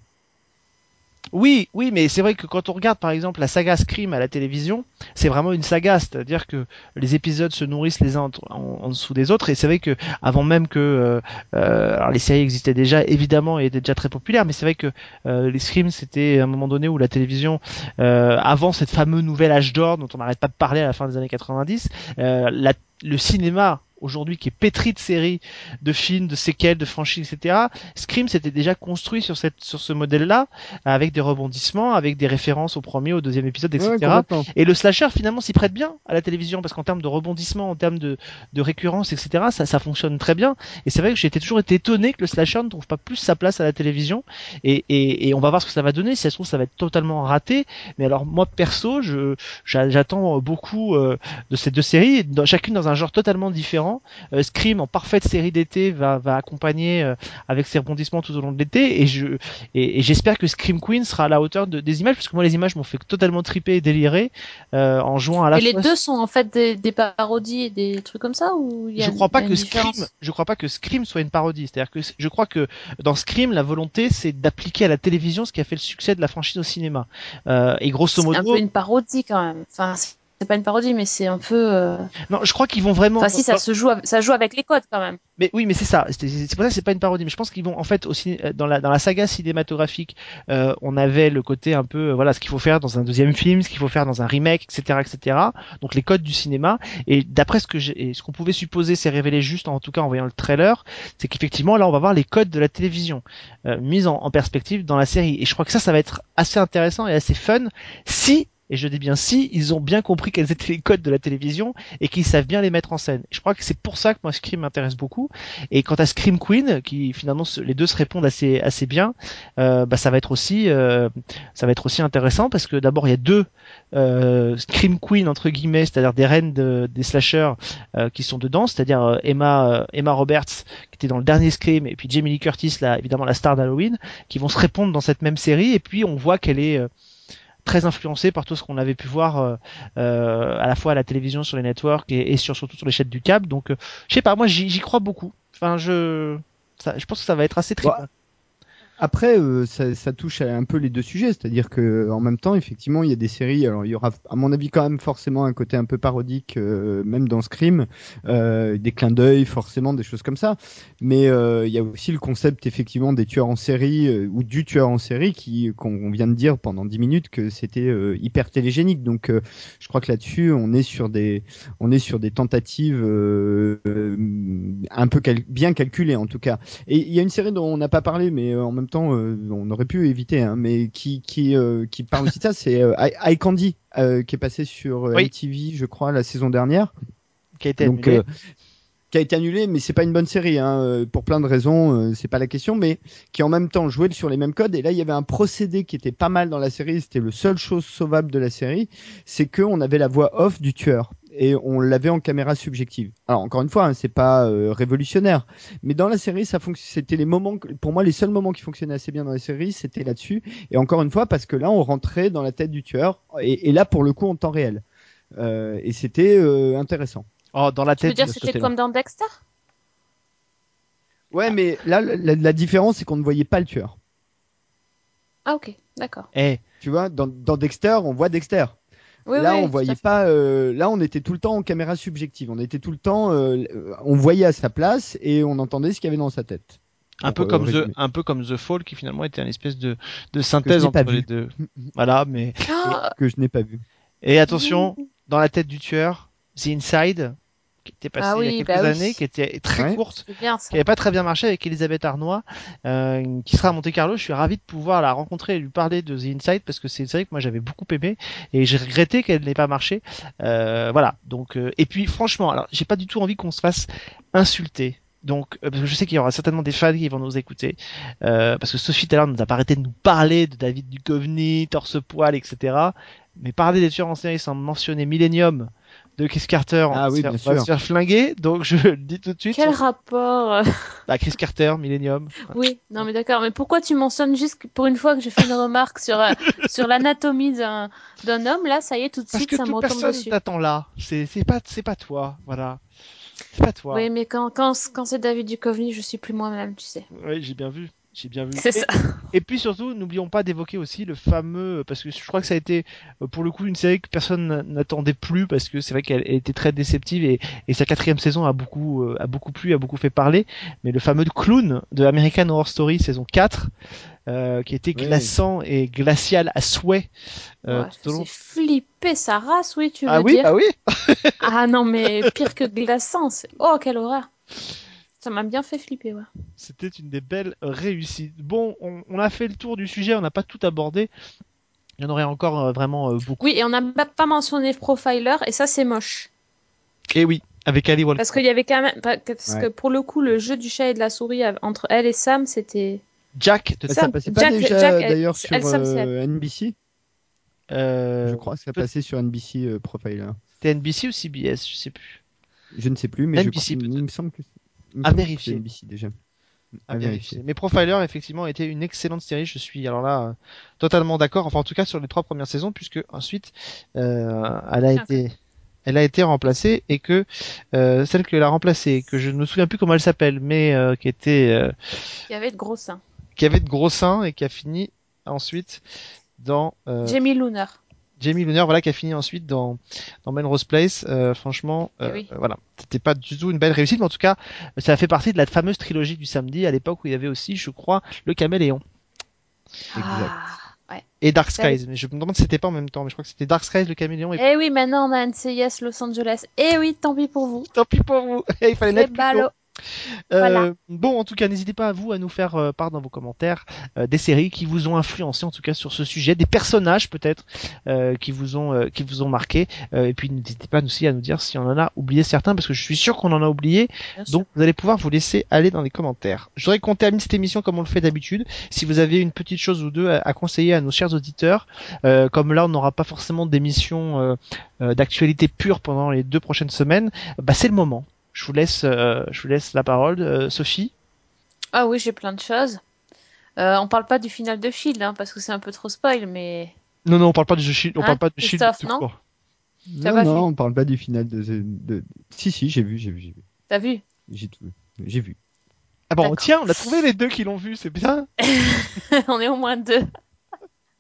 Oui, oui, mais c'est vrai que quand on regarde par exemple la saga Scream à la télévision, c'est vraiment une saga, c'est-à-dire que les épisodes se nourrissent les uns en, en, dessous des autres, et c'est vrai que avant même que euh, euh, alors les séries existaient déjà évidemment et étaient déjà très populaires, mais c'est vrai que euh, les Scream c'était un moment donné où la télévision, euh, avant cette fameuse nouvelle âge d'or dont on n'arrête pas de parler à la fin des années 90, euh, la, le cinéma aujourd'hui qui est pétrie de séries, de films, de séquelles, de franchises, etc. Scream s'était déjà construit sur cette sur ce modèle-là, avec des rebondissements, avec des références au premier, au deuxième épisode, etc. Ouais. Et le slasher finalement s'y prête bien à la télévision parce qu'en termes de rebondissement, en termes de, de récurrence, etc. Ça, ça fonctionne très bien. Et c'est vrai que j'ai toujours été étonné que le slasher ne trouve pas plus sa place à la télévision. Et, et, et on va voir ce que ça va donner. Si ça se trouve, ça va être totalement raté. Mais alors moi perso, je j'a- j'attends beaucoup euh, de ces deux séries, chacune dans un genre totalement différent. Euh, Scream en parfaite série d'été va, va accompagner euh, avec ses rebondissements tout au long de l'été. Et je et, et j'espère que Scream Queen sera à la hauteur de, des images parce que moi les images m'ont fait totalement triper et délirer euh, en jouant à la Et les deux sont en fait des, des parodies et des trucs comme ça ou y a je crois pas que Scream, je crois pas que Scream soit une parodie. C'est-à-dire que je crois que dans Scream, la volonté c'est d'appliquer à la télévision ce qui a fait le succès de la franchise au cinéma. Et grosso C'est un modo, peu une parodie quand même. Enfin, c'est pas une parodie, mais c'est un peu. euh, non, je crois qu'ils vont vraiment. Enfin, si ça se joue, avec- ça joue avec les codes quand même. Mais oui, mais c'est ça. C'est c'est pour ça que c'est pas une parodie. Mais je pense qu'ils vont en fait au ciné- dans la dans la saga cinématographique, euh, on avait le côté un peu euh, voilà ce qu'il faut faire dans un deuxième film, ce qu'il faut faire dans un remake, etc., etc. Donc les codes du cinéma. Et d'après ce que j'ai, ce qu'on pouvait supposer, s'est révélé juste en tout cas en voyant le trailer, c'est qu'effectivement là on va voir les codes de la télévision euh, mis en, en perspective dans la série. Et je crois que ça, ça va être assez intéressant et assez fun si et je dis bien si, ils ont bien compris quels étaient les codes de la télévision et qu'ils savent bien les mettre en scène. Je crois que c'est pour ça que moi Scream m'intéresse beaucoup. Et quant à Scream Queen, qui finalement les deux se répondent assez assez bien, euh, bah ça va être aussi euh, ça va être aussi intéressant parce que d'abord il y a deux euh, Scream Queen entre guillemets, c'est-à-dire des reines de- des slashers euh, qui sont dedans, c'est-à-dire euh, Emma Emma Roberts qui était dans le dernier Scream et puis Jamie Lee Curtis là évidemment la star d'Halloween qui vont se répondre dans cette même série et puis on voit qu'elle est très influencée par tout ce qu'on avait pu voir euh, euh, à la fois à la télévision sur les networks et, et sur, surtout sur les chaînes du câble. Donc euh, je sais pas moi j'y crois beaucoup. Enfin je je pense que ça va être assez Bah, Après, euh, ça, ça touche un peu les deux sujets, c'est-à-dire que en même temps, effectivement, il y a des séries. Alors, il y aura, à mon avis, quand même forcément un côté un peu parodique, euh, même dans Scream, euh, des clins d'œil, forcément, des choses comme ça. Mais euh, il y a aussi le concept, effectivement, des tueurs en série euh, ou du tueur en série qui, qu'on vient de dire pendant 10 minutes que c'était euh, hyper télégénique. Donc, euh, je crois que là-dessus, on est sur des, on est sur des tentatives euh, euh, un peu cal- bien calculées, en tout cas. Et il y a une série dont on n'a pas parlé, mais euh, en même temps, euh, on aurait pu éviter, hein, mais qui qui euh, qui parle aussi de ça, c'est euh, I- Candy, euh, qui est passé sur Oui. MTV, je crois, la saison dernière. qui a été Donc, annulé. qui a été annulé, mais c'est pas une bonne série, hein, pour plein de raisons, c'est pas la question, mais qui en même temps jouait sur les mêmes codes. Et là, il y avait un procédé qui était pas mal dans la série. C'était le seul chose sauvable de la série, c'est que on avait la voix off du tueur et on l'avait en caméra subjective. Alors encore une fois, hein, c'est pas euh, révolutionnaire, mais dans la série, ça C'était les moments, que- pour moi, les seuls moments qui fonctionnaient assez bien dans la série, c'était là-dessus. Et encore une fois, parce que là, on rentrait dans la tête du tueur, et, et là, pour le coup, en temps réel. Euh, et c'était euh, intéressant. oh dans la Tu veux tête dire de c'était sauter là. comme dans Dexter? Ouais, mais là, la, la différence, c'est qu'on ne voyait pas le tueur. Ah ok, d'accord. Eh, Tu vois, dans, dans Dexter, on voit Dexter. Oui, là, oui, on voyait pas. euh, là, on était tout le temps en caméra subjective. On était tout le temps. euh, on voyait à sa place et on entendait ce qu'il y avait dans sa tête. un Pour, peu euh, comme The, un peu comme The Fall qui finalement était une espèce de, de synthèse n'ai pas entre vu. les deux. Voilà, mais que je n'ai pas vu. et attention, dans la tête du tueur, The Inside, qui était passé Ah il y a quelques bah oui. années, qui était très Ouais. courte, c'est bien qui avait pas très bien marché avec Elisabeth Arnois, euh, qui sera à Monte Carlo. Je suis ravi de pouvoir la rencontrer et lui parler de The Inside parce que c'est une série que moi j'avais beaucoup aimé et j'ai regretté qu'elle n'ait pas marché. Euh, voilà. Donc euh, et puis franchement, alors j'ai pas du tout envie qu'on se fasse insulter. Donc, parce que je sais qu'il y aura certainement des fans qui vont nous écouter, euh, parce que Sophie tout à l'heure nous a pas arrêté de nous parler de David Duchovny, torse poil, etc. Mais parler des tueurs en série sans mentionner Millennium de Chris Carter, Ah oui, bien va se faire flinguer. Donc je le dis tout de suite. Quel rapport euh, Bah, Chris Carter, Millennium. Oui, non mais d'accord. Mais pourquoi tu mentionnes juste pour une fois que j'ai fait une remarque sur euh, sur l'anatomie d'un d'un homme là, ça y est tout de Parce suite que ça me retombe personne dessus. t'attend là. C'est c'est pas c'est pas toi, voilà. C'est pas toi. Oui, mais quand quand quand c'est David Duchovny, je suis plus moi-même, tu sais. Oui, j'ai bien vu. J'ai bien vu. C'est Et- ça. Et puis surtout, n'oublions pas d'évoquer aussi le fameux, parce que je crois que ça a été euh, pour le coup une série que personne n'a- n'attendait plus, parce que c'est vrai qu'elle était très déceptive et, et sa quatrième saison a beaucoup euh, a beaucoup plu, a beaucoup fait parler. Mais le fameux clown de American Horror Story saison 4, euh, qui était glaçant et glacial à souhait. euh, Ouais, tout au long. c'est flipper sa race, oui, tu veux Ah oui, dire. ah oui. Ah non, mais pire que glaçant. Oh, quelle horreur. Ça m'a bien fait flipper, ouais. C'était une des belles réussites. Bon, on, on a fait le tour du sujet, on n'a pas tout abordé. Il y en aurait encore euh, vraiment euh, beaucoup. Oui, et on n'a pas mentionné Profiler, et ça, c'est moche. Et oui, avec Ali Walker. Parce qu'il y avait quand même. Parce Ouais. que pour le coup, le jeu du chat et de la souris entre elle et Sam, c'était. Jack de Ça, Ça, passait pas Jack- déjà Jack, elle- d'ailleurs sur elle, Sam, c'est elle. euh, NBC euh, Je crois que ça passait sur NBC euh, Profiler. C'était NBC ou CBS, je sais plus. Je ne sais plus, mais je NBC crois- peut-être. il me semble que me À vérifier. c'est NBC déjà. À vérifier. Mais Profiler, effectivement, était une excellente série. Je suis alors là euh, totalement d'accord. Enfin, en tout cas, sur les trois premières saisons, puisque ensuite, euh, elle a été, elle a été remplacée et que euh, celle que l'a remplacée, que je ne me souviens plus comment elle s'appelle, mais euh, qui était, euh, y avait de gros seins. qui avait de gros seins et qui a fini ensuite dans euh, Jamie Looner. Jamie Luner, voilà, qui a fini ensuite dans, dans Melrose Place. Euh, franchement, Eh euh, oui. voilà, c'était pas du tout une belle réussite, mais en tout cas, ça a fait partie de la fameuse trilogie du samedi, à l'époque où il y avait aussi, je crois, le Caméléon Ah. et Dark Ça, oui. Skies. Mais je me demande si c'était pas en même temps, mais je crois que c'était Dark Skies, le Caméléon. Et Eh oui, maintenant on a NCIS Los Angeles. Eh oui, tant pis pour vous. tant pis pour vous, il fallait mettre plus tôt. Euh, Voilà. Bon, en tout cas, n'hésitez pas à vous à nous faire euh, part dans vos commentaires euh, des séries qui vous ont influencé en tout cas sur ce sujet, des personnages peut-être euh, qui vous ont euh, qui vous ont marqué. Euh, et puis n'hésitez pas aussi à nous dire si on en a oublié certains parce que je suis sûr qu'on en a oublié. Bien sûr. Donc vous allez pouvoir vous laisser aller dans les commentaires. Je voudrais qu'on termine cette émission comme on le fait d'habitude. Si vous avez une petite chose ou deux à, à conseiller à nos chers auditeurs, euh, comme là on n'aura pas forcément d'émission euh, euh, d'actualité pure pendant les deux prochaines semaines, bah c'est le moment. Je vous laisse, euh, je vous laisse la parole, euh, Sophie. Ah oui, j'ai plein de choses. Euh, on parle pas du final de Shield, hein, parce que c'est un peu trop spoil, mais. Non, non, on parle pas du Shield, on Hein, parle pas de Shield tout non court. Non, non, on parle pas du final de. de... Si, si, j'ai vu, j'ai vu, j'ai vu. T'as vu J'ai tout vu. J'ai vu. Ah bon, D'accord. tiens, on a trouvé les deux qui l'ont vu, c'est bien. On est au moins deux.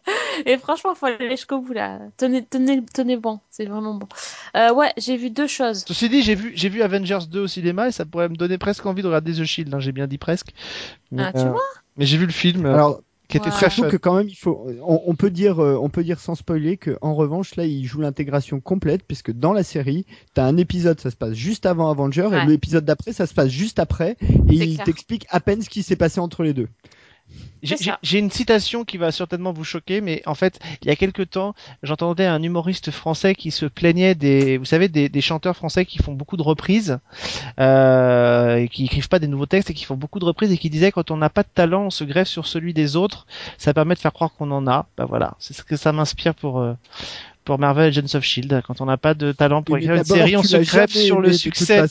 Et franchement, faut aller jusqu'au bout là. Tenez, tenez, tenez bon, c'est vraiment bon. Euh, ouais, j'ai vu deux choses. Ceci dit, j'ai vu, j'ai vu Avengers 2 au cinéma et ça pourrait me donner presque envie de regarder The Shield, hein, j'ai bien dit presque. Mais, Ah, tu vois mais j'ai vu le film euh, Alors, qui était Ouais. très je trouve fun. que quand même, il faut. On, on peut dire, euh, on peut dire sans spoiler que en revanche, là, il joue l'intégration complète puisque dans la série, t'as un épisode, ça se passe juste avant Avenger, Ouais. et l'épisode d'après, ça se passe juste après, et il t'explique à peine ce qui s'est passé entre les deux. J'ai- une citation qui va certainement vous choquer, mais en fait, il y a quelque temps, j'entendais un humoriste français qui se plaignait des, vous savez, des, des chanteurs français qui font beaucoup de reprises, euh, et qui écrivent pas des nouveaux textes et qui font beaucoup de reprises et qui disait quand on n'a pas de talent, on se greffe sur celui des autres, ça permet de faire croire qu'on en a. Bah voilà, c'est ce que ça m'inspire pour euh, pour Marvel Agents of Shield. Quand on n'a pas de talent pour écrire une série, on se greffe sur le succès.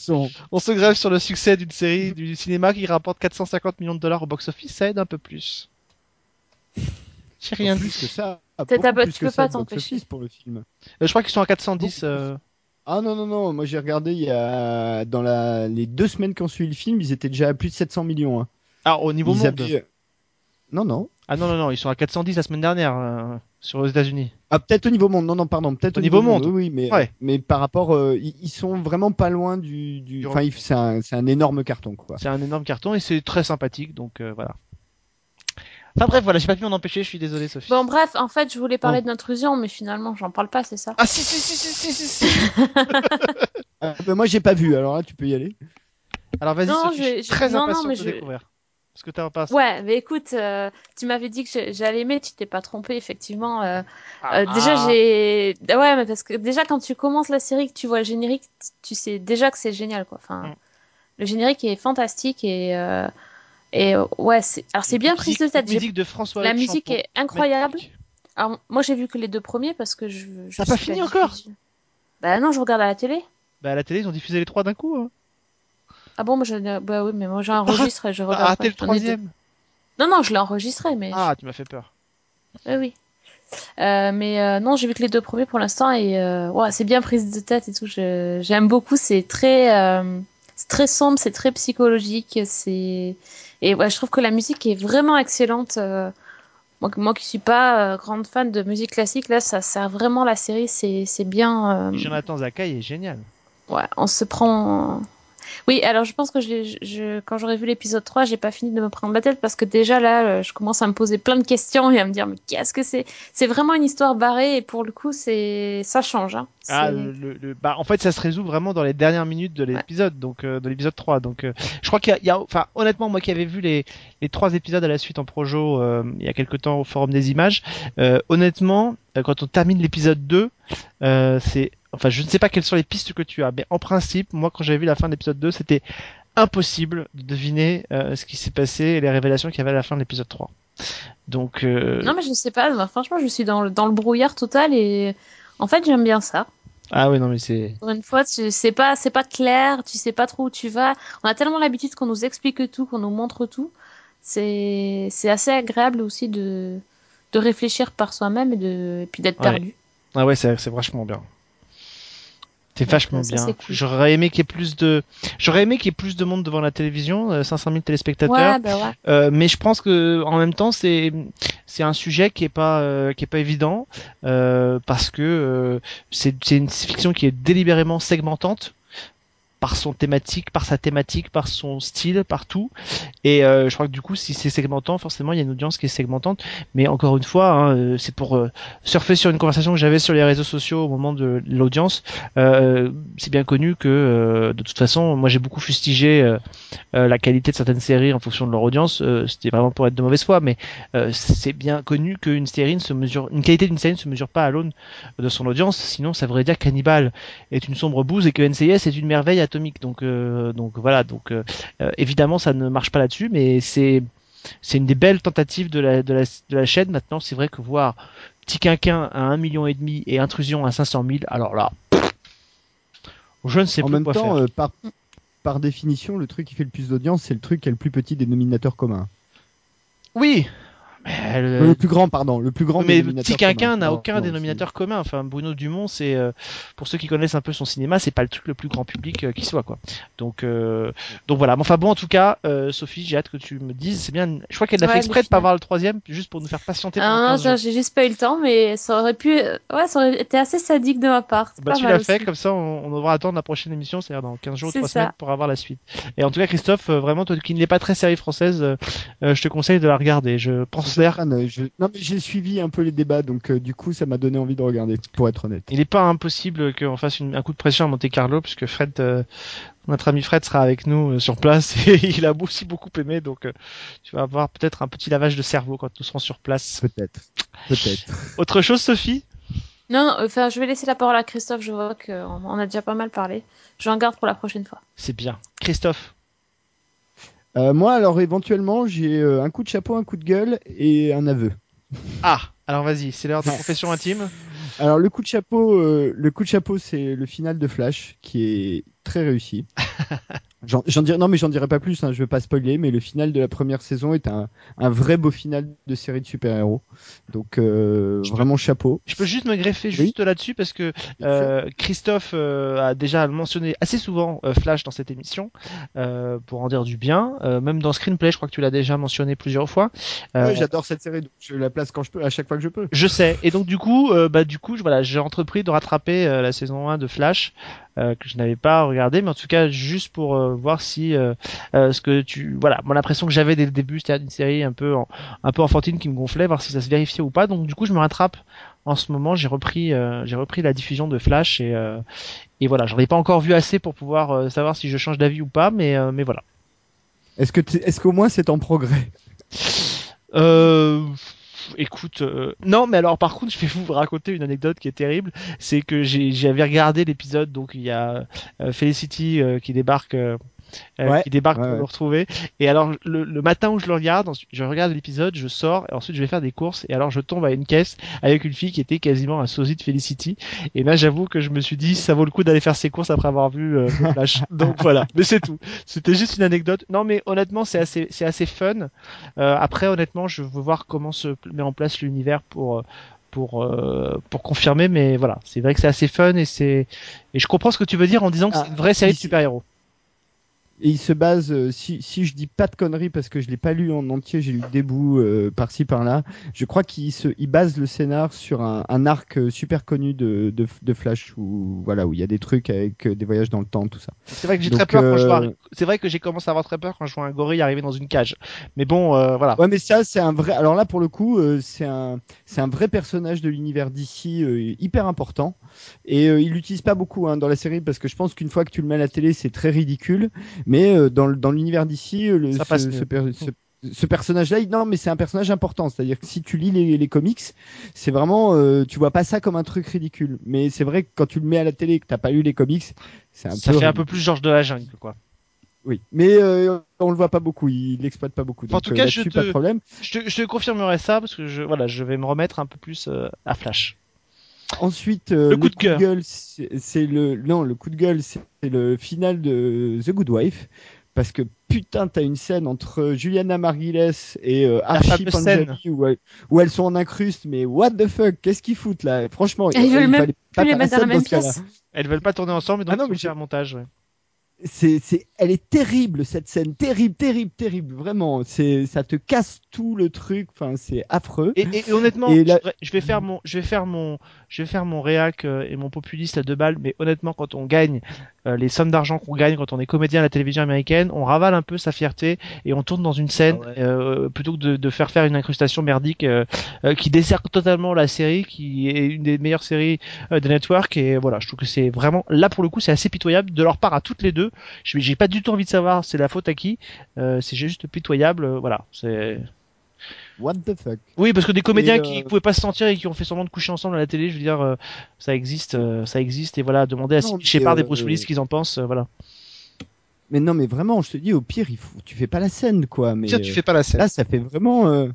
On se greffe sur le succès d'une série du cinéma qui rapporte 450 millions de dollars au box-office, ça aide un peu plus. J'ai rien plus dit. que ça. Pas- tu que peux ça pas t'empêcher. pour le film. Euh, je crois qu'ils sont à 410. Beaucoup euh, Ah non non non, moi j'ai regardé il y a dans la les deux semaines qui ont suivi le film, ils étaient déjà à plus de 700 millions. Hein. Ah, au niveau Ils monde. avaient- Non non. Ah non, non, non, ils sont à 410 la semaine dernière euh, sur les États-Unis. Ah peut-être au niveau monde. Non non pardon, peut-être Au au, niveau monde. Oui oui, mais Ouais. mais par rapport euh, ils, ils sont vraiment pas loin du du enfin c'est un c'est un énorme carton quoi. C'est un énorme carton et c'est très sympathique, donc euh, voilà. Enfin bref, voilà, j'ai pas pu m'en empêcher, je suis désolé, Sophie. Bon, bref, en fait, je voulais parler d'intrusion, mais finalement, j'en parle pas, c'est ça? Ah si, si, si, si, si, si, si. Ah, bah, moi j'ai pas vu. Alors là tu peux y aller. Alors vas-y, Non, Sophie, je- je suis très non, non, impatient mais de je- découvrir. Parce que t'as pas... Ouais, mais écoute, euh, tu m'avais dit que j'allais aimer, tu t'es pas trompé, effectivement. euh, Ah, Euh, déjà, ah. j'ai. Ouais, mais parce que déjà, quand tu commences la série, que tu vois le générique, tu sais déjà que c'est génial, quoi. Enfin, Mm. le générique est fantastique et. Et ouais, c'est. Alors, c'est bien prise de tête. j'ai- Musique de François La musique Champeau. est incroyable. Magnifique. Alors, moi, j'ai vu que les deux premiers parce que je. je T'as pas fini la encore? Bah non, je regarde à la télé. Bah à la télé, ils ont diffusé les trois d'un coup. Hein. Ah bon, moi, je... bah oui, mais moi, j'enregistre et je regarde. raté pas. le troisième. Non, non, je l'ai enregistré, mais. Ah, tu m'as fait peur. Oui, oui. Euh, mais euh, non, j'ai vu que les deux premiers pour l'instant et euh, c'est bien prise de tête et tout. J'aime beaucoup. C'est très, euh, c'est très sombre, c'est très psychologique. C'est Et ouais, je trouve que la musique est vraiment excellente. moi, moi qui suis pas grande fan de musique classique, là, ça sert vraiment la série. C'est c'est bien. Jonathan Zakai est génial. Ouais, on se prend. Oui, alors je pense que je, je, quand j'aurai vu l'épisode 3, j'ai pas fini de me prendre la tête parce que déjà là, euh, je commence à me poser plein de questions et à me dire, mais qu'est-ce que c'est? C'est vraiment une histoire barrée et pour le coup, c'est ça change. Hein. Ah, le, le- bah, en fait, ça se résout vraiment dans les dernières minutes de l'épisode, donc euh, de l'épisode 3. Donc, euh, je crois qu'il y a, il y a- enfin, honnêtement, moi qui avais vu les, les trois épisodes à la suite en projo euh, il y a quelque temps au forum des images, honnêtement, quand on termine l'épisode 2, euh, c'est, enfin, je ne sais pas quelles sont les pistes que tu as, mais en principe, moi, quand j'avais vu la fin de l'épisode 2, c'était impossible de deviner euh, ce qui s'est passé et les révélations qu'il y avait à la fin de l'épisode 3. Donc, euh, Non, mais je sais pas. franchement, je suis dans le, dans le brouillard total et en fait, j'aime bien ça. ah ouais, non, mais c'est, Pour une fois, tu sais pas, c'est pas clair, tu sais pas trop où tu vas. On a tellement l'habitude qu'on nous explique tout, qu'on nous montre tout. C'est c'est assez agréable aussi de de réfléchir par soi-même et de et puis d'être Ouais. perdu. Ah ouais, c'est c'est vachement bien. C'est vachement euh, ça, bien. cool. J'aurais aimé qu'il y ait plus de, j'aurais aimé qu'il y ait plus de monde devant la télévision, euh, 500 000 téléspectateurs. Ouais, bah ouais. Euh, mais je pense que en même temps, c'est c'est un sujet qui est pas euh, qui est pas évident euh, parce que euh, c'est c'est une fiction qui est délibérément segmentante par son thématique, par sa thématique, par son style, par tout. Et euh, je crois que du coup, si c'est segmentant, forcément, il y a une audience qui est segmentante. Mais encore une fois, hein, euh, c'est pour euh, surfer sur une conversation que j'avais sur les réseaux sociaux au moment de l'audience. Euh, c'est bien connu que, euh, de toute façon, moi j'ai beaucoup fustigé euh, euh, la qualité de certaines séries en fonction de leur audience. Euh, C'était vraiment pour être de mauvaise foi, mais euh, c'est bien connu qu'une série ne se mesure, une qualité d'une série ne se mesure pas à l'aune de son audience. Sinon, ça voudrait dire qu'Hannibal est une sombre bouse et que NCIS est une merveille atomique. Donc, euh, donc voilà. Donc, euh, euh, évidemment, ça ne marche pas là-dessus, mais c'est c'est une des belles tentatives de la, de la, de la chaîne. Maintenant, c'est vrai que voir Petit Quinquin à 1 million et demi et Intrusion à 500 000, alors là, je ne sais en plus même quoi temps, faire. euh, par, par définition, le truc qui fait le plus d'audience, c'est le truc qui a le plus petit dénominateur commun. Oui, mais le- Euh, le plus grand, pardon, le plus grand mais Petit Quinquin n'a Non, aucun non, dénominateur commun. Enfin, Bruno Dumont, c'est euh, pour ceux qui connaissent un peu son cinéma, c'est pas le truc le plus grand public euh, qui soit quoi. Donc, euh, donc voilà. Mais enfin bon, en tout cas, euh, Sophie, j'ai hâte que tu me dises. C'est bien. Je crois qu'elle a Ouais, fait exprès de pas voir le troisième, juste pour nous faire patienter. Ah, non, 15 ça, jours. j'ai juste pas eu le temps, mais ça aurait pu, ouais, ça aurait été assez sadique de ma part. Bah, pas tu l'as fait, comme ça on, on devra attendre la prochaine émission, c'est-à-dire dans 15 jours ou C'est 3 ça. semaines pour avoir la suite. Et en tout cas, Christophe, vraiment, toi qui ne l'es pas très série française, je te conseille de la regarder. Je pense Je- Non, mais j'ai suivi un peu les débats, donc euh, du coup, ça m'a donné envie de regarder, pour être honnête. Il n'est pas impossible qu'on fasse une- un coup de pression à Monte Carlo, puisque Fred, euh, notre ami Fred sera avec nous euh, sur place et il a aussi beaucoup aimé, donc euh, tu vas avoir peut-être un petit lavage de cerveau quand nous serons sur place. Peut-être. Peut-être. Autre chose, Sophie? Non, enfin, je vais laisser la parole à Christophe. Je vois qu'on on a déjà pas mal parlé. Je en garde pour la prochaine fois. C'est bien. Christophe? Euh, moi, alors, éventuellement, j'ai euh, un coup de chapeau, un coup de gueule et un aveu. Ah, alors vas-y, c'est l'heure de confession intime. Alors, le coup de chapeau, euh, le coup de chapeau, c'est le final de Flash, qui est très réussi. J'en dirais, non, mais j'en dirai pas plus, hein, je veux pas spoiler, mais le final de la première saison est un, un vrai beau final de série de super-héros. Donc, euh, vraiment chapeau. Je peux juste me greffer Oui. juste là-dessus parce que euh, Christophe euh, a déjà mentionné assez souvent Flash dans cette émission pour en dire du bien. Même dans Screenplay, je crois que tu l'as déjà mentionné plusieurs fois. Ouais, J'adore cette série, donc je la place quand je peux, à chaque fois que je peux. je sais. Et donc du coup, bah du coup, je- voilà, j'ai entrepris de rattraper la saison 1 de Flash que je n'avais pas regardé, mais en tout cas juste pour euh, voir si euh, euh, ce que tu, voilà, mon impression que j'avais dès le début, c'était une série un peu, en- un peu enfantine qui me gonflait, voir si ça se vérifiait ou pas. Donc du coup, je me rattrape. En ce moment, j'ai repris, euh, j'ai repris la diffusion de Flash et euh, et voilà, j'en ai pas encore vu assez pour pouvoir euh, savoir si je change d'avis ou pas, mais euh, mais voilà. Est-ce que, est-ce qu'au moins c'est en progrès? Euh, écoute, euh, non, mais alors par contre, je vais vous raconter une anecdote qui est terrible. C'est que j'avais regardé l'épisode, donc il y a euh, Felicity euh, qui débarque. Euh, Ouais, qui débarque ouais, pour ouais. me retrouver. Et alors le, le matin où je le regarde je regarde l'épisode je sors et ensuite je vais faire des courses et alors je tombe à une caisse avec une fille qui était quasiment un sosie de Felicity. Et là j'avoue que je me suis dit ça vaut le coup d'aller faire ses courses après avoir vu euh, le Flash. Donc voilà. Mais c'est tout. C'était juste une anecdote. Non mais honnêtement c'est assez c'est assez fun. Euh, après, honnêtement, je veux voir comment se met en place l'univers pour euh, pour euh, pour confirmer. Mais voilà, c'est vrai que c'est assez fun et c'est et je comprends ce que tu veux dire en disant que Ah, c'est une vraie série de super héros. Et il se base, euh, si, si je dis pas de conneries parce que je l'ai pas lu en entier, j'ai lu des bouts euh, par-ci par-là. Je crois qu'il se, il base le scénar sur un, un arc euh, super connu de, de, de Flash où voilà où il y a des trucs avec des voyages dans le temps, tout ça. C'est vrai que j'ai très peur quand je vois. C'est vrai que j'ai commencé à avoir très peur quand je vois un gorille arriver dans une cage. Mais bon, euh, voilà. Ouais, mais ça c'est un vrai. Alors là pour le coup, euh, c'est un c'est un vrai personnage de l'univers d'ici hyper important et il l'utilise pas beaucoup hein, dans la série parce que je pense qu'une fois que tu le mets à la télé c'est très ridicule. Mais euh, dans dans l'univers d'ici, euh, Ça ce, passe ce mieux. per- ce- ce personnage-là, non, mais c'est un personnage important. C'est-à-dire que si tu lis les, les comics, c'est vraiment, euh, tu vois pas ça comme un truc ridicule. Mais c'est vrai que quand tu le mets à la télé et que t'as pas lu les comics, c'est un Ça peu. fait un peu plus Georges de la jungle, quoi. Oui, mais euh, on le voit pas beaucoup. Il l'exploite pas beaucoup. En tout cas, je te- pas de problème. Je te, je te confirmerai ça parce que je, voilà, je vais me remettre un peu plus euh, à Flash. Ensuite, euh, Le coup de cœur. gueule, c'est le non, le coup de gueule, c'est le final de The Good Wife. Parce que putain, t'as une scène entre Juliana Margulies et euh, Archie. Panjabi où, elles- où elles sont en incruste, mais what the fuck, qu'est-ce qu'ils foutent là? Franchement, Ils veulent il même Plus les mettre dans la même pièce. Elles veulent pas tourner ensemble, donc Ah non, mais un montage. Ouais. c'est, c'est, elle est terrible cette scène, terrible, terrible, terrible, vraiment. C'est, ça te casse tout le truc. Enfin, c'est affreux. Et, et- et honnêtement, Et là- je, vais faire mon, je vais faire mon, je vais faire mon réac euh, et mon populiste à deux balles. Mais honnêtement, quand on gagne euh, les sommes d'argent qu'on gagne quand on est comédien à la télévision américaine, on ravale un peu sa fierté et on tourne dans une scène Ah ouais. euh, plutôt que de, de faire faire une incrustation merdique euh, euh, qui dessert totalement la série, qui est une des meilleures séries euh, de Network. Et voilà, je trouve que c'est vraiment là pour le coup, c'est assez pitoyable de leur part à toutes les deux. Je- J'ai pas du tout envie de savoir c'est la faute à qui. Euh, c'est juste pitoyable. euh, voilà, c'est. What the fuck? Oui, parce que des comédiens Et, euh, qui pouvaient pas se sentir et qui ont fait semblant de coucher ensemble à la télé, je veux dire, euh, ça existe, euh, ça existe. Et voilà, demander à Non, mais, Shepard et euh, Bruce Willis ce qu'ils en pensent, euh, voilà. Mais non, mais vraiment, je te dis, au pire, il faut, tu fais pas la scène, quoi. Mais Tiens, tu fais pas la scène. Là, ça fait vraiment, euh,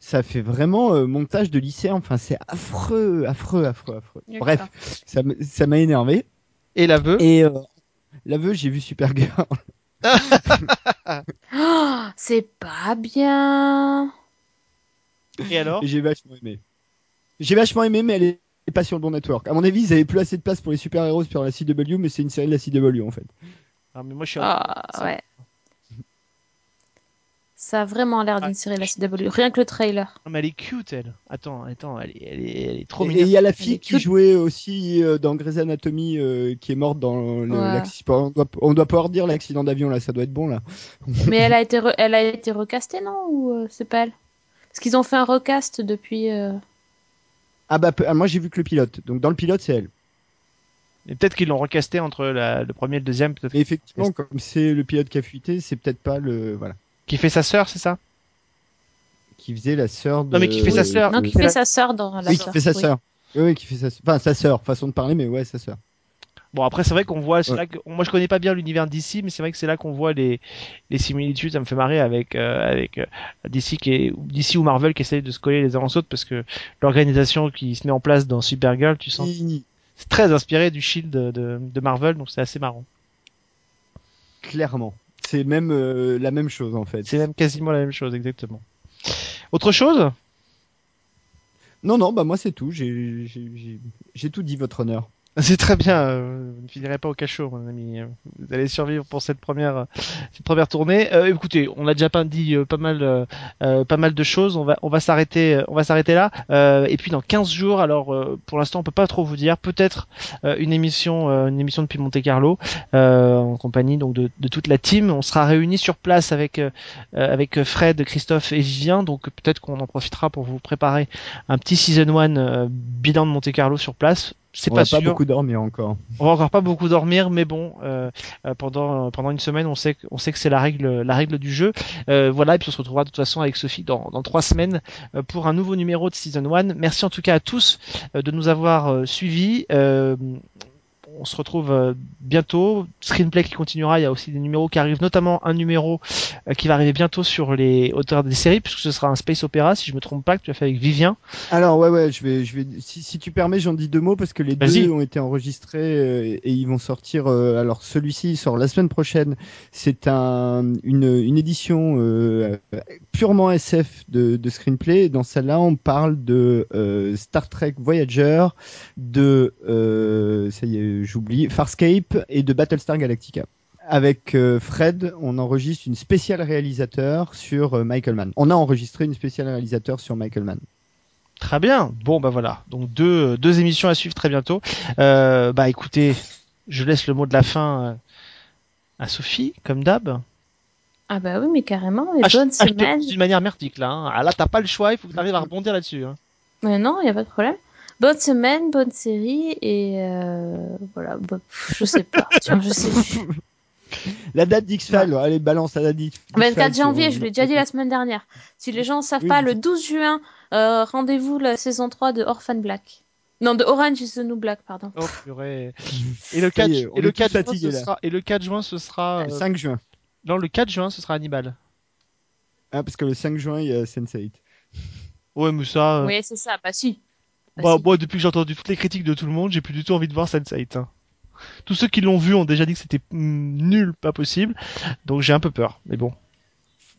ça fait vraiment euh, montage de lycéen. Enfin, c'est affreux, affreux, affreux, affreux. Bref, ça ça m'a énervé. Et l'aveu? Et euh, l'aveu, j'ai vu Supergirl. Oh, c'est pas bien. Et alors j'ai vachement aimé. J'ai vachement aimé, mais elle est pas sur le bon network. À mon avis, ils avaient plus assez de place pour les super-héros sur la CW, mais c'est une série de la CW en fait. Ah, mais moi, je suis. Ah, ça- ouais. Ça a vraiment l'air d'une série de la CW. Rien que le trailer. Non, mais elle est cute, elle. Attends, attends, elle est, elle est, elle est trop Et et il mignonne. y a la fille qui cute. jouait aussi euh, dans Grey's Anatomy, euh, qui est morte dans le- Ouais. l'accident. On doit, on doit pouvoir dire l'accident d'avion là, ça doit être bon là. Mais elle a été, re- elle a été recastée, non? Ou euh, c'est pas elle? Parce qu'ils ont fait un recast depuis. euh, Ah bah ah, moi j'ai vu que le pilote. Donc dans le pilote c'est elle. Et peut-être qu'ils l'ont recasté entre la- le premier et le deuxième, peut-être. Effectivement comme c'est le pilote qui a fuité, c'est peut-être pas le voilà Qui fait sa sœur, c'est ça? Qui faisait la sœur de. Non, mais qui fait sa sœur. Non, qui fait sa sœur dans la Oui, qui fait sa sœur. Oui, oui, qui fait sa enfin sa sœur, façon de parler, mais ouais sa sœur. Bon, après, c'est vrai qu'on voit, c'est Ouais. là que, moi, je connais pas bien l'univers d'ici, mais c'est vrai que c'est là qu'on voit les, les similitudes. Ça me fait marrer avec, euh, avec euh, DC qui est, DC ou Marvel qui essayent de se coller les uns aux autres parce que l'organisation qui se met en place dans Supergirl, tu sens, c'est très inspiré du Shield de, de, de Marvel, donc c'est assez marrant. Clairement, c'est même euh, la même chose en fait. C'est même quasiment la même chose, exactement. Autre chose? Non non, bah moi c'est tout. J'ai j'ai- j'ai- j'ai tout dit votre honneur. C'est très bien, euh, vous ne finirez pas au cachot, mon ami. Vous allez survivre pour cette première, euh, cette première tournée. Euh, écoutez, on a déjà pas dit pas mal, pas mal de choses. On va, on va s'arrêter, là. Et puis dans 15 jours, alors pour l'instant, on peut pas trop vous dire. Peut-être une émission, une émission depuis Monte Carlo, en compagnie donc de, toute la team. On sera réunis sur place avec, avec Fred, Christophe et Vivien. Donc peut-être qu'on en profitera pour vous préparer un petit season 1 euh, bilan de Monte Carlo sur place. C'est On pas va pas beaucoup dormir encore. On va encore pas beaucoup dormir, mais bon, euh, euh, pendant pendant une semaine, on sait que, on sait que c'est la règle la règle du jeu. Euh, voilà, et puis on se retrouvera de toute façon avec Sophie dans dans trois semaines euh, pour un nouveau numéro de Season 1. Merci en tout cas à tous euh, de nous avoir euh, suivis. Euh, on se retrouve euh, bientôt. Screenplay qui continuera. Il y a aussi des numéros qui arrivent, notamment un numéro euh, qui va arriver bientôt sur les auteurs des séries, puisque ce sera un space opéra, si je me trompe pas, que tu as fait avec Vivien. Alors ouais ouais, je vais je vais si, si tu permets, j'en dis deux mots parce que les deux ont été enregistrés euh, et ils vont sortir. alors celui-ci sort la semaine prochaine. C'est un une une édition euh, purement SF de de screenplay. Dans celle-là, on parle de euh, Star Trek Voyager, de euh, ça y est, j'oublie Farscape et de Battlestar Galactica. avec euh, Fred, on enregistre une spéciale réalisateur sur euh, Michael Mann. On a enregistré une spéciale réalisateur sur Michael Mann. Très bien. Bon, bah voilà. Donc deux, deux émissions à suivre très bientôt. Euh, bah écoutez, je laisse le mot de la fin euh, à Sophie, comme d'hab. Ah bah oui, mais carrément, et Ah, je- bonne ah, semaine. D'une manière merdique là. hein. Ah, là, t'as pas le choix. Il faut que tu arrives à rebondir là-dessus. hein. Mais non, il n'y a pas de problème. Bonne semaine, bonne série, et euh, voilà, bah, je sais pas. Tiens, je sais plus. La date d'X-Files, allez, balance la date d'X-Files. 24 janvier, sur- je l'ai déjà dit la semaine dernière. Si les gens ne savent Oui, pas, le 12 juin, euh, rendez-vous la saison 3 de Orphan Black. Non, de Orange is the New Black, pardon. Oh purée. Et le Ça 4, y est, on et le est tous 4 juin, ce sera, et le 4 juin, ce sera, Le euh, 5 juin. non, le 4 juin, ce sera Hannibal. Ah, parce que le 5 juin, il y a Sense8. Ouais, mais ça, euh, Oui, c'est ça, bah si. Bah, bah, moi, depuis que j'ai entendu toutes les critiques de tout le monde, j'ai plus du tout envie de voir Sense8. hein. Tous ceux qui l'ont vu ont déjà dit que c'était mm, nul, pas possible. Donc j'ai un peu peur. Mais bon.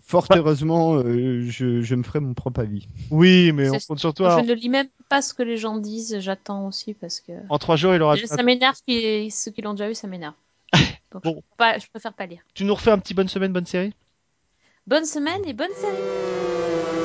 Fort heureusement, euh, je, je me ferai mon propre avis. Oui, mais on compte sur toi. Je ne lis même pas ce que les gens disent, j'attends aussi parce que. En trois jours, il aura. Ça m'énerve, ceux qui l'ont déjà vu, ça m'énerve. Donc, Bon. je, pas- je préfère pas lire. Tu nous refais un petit bonne semaine, bonne série? Bonne semaine et bonne série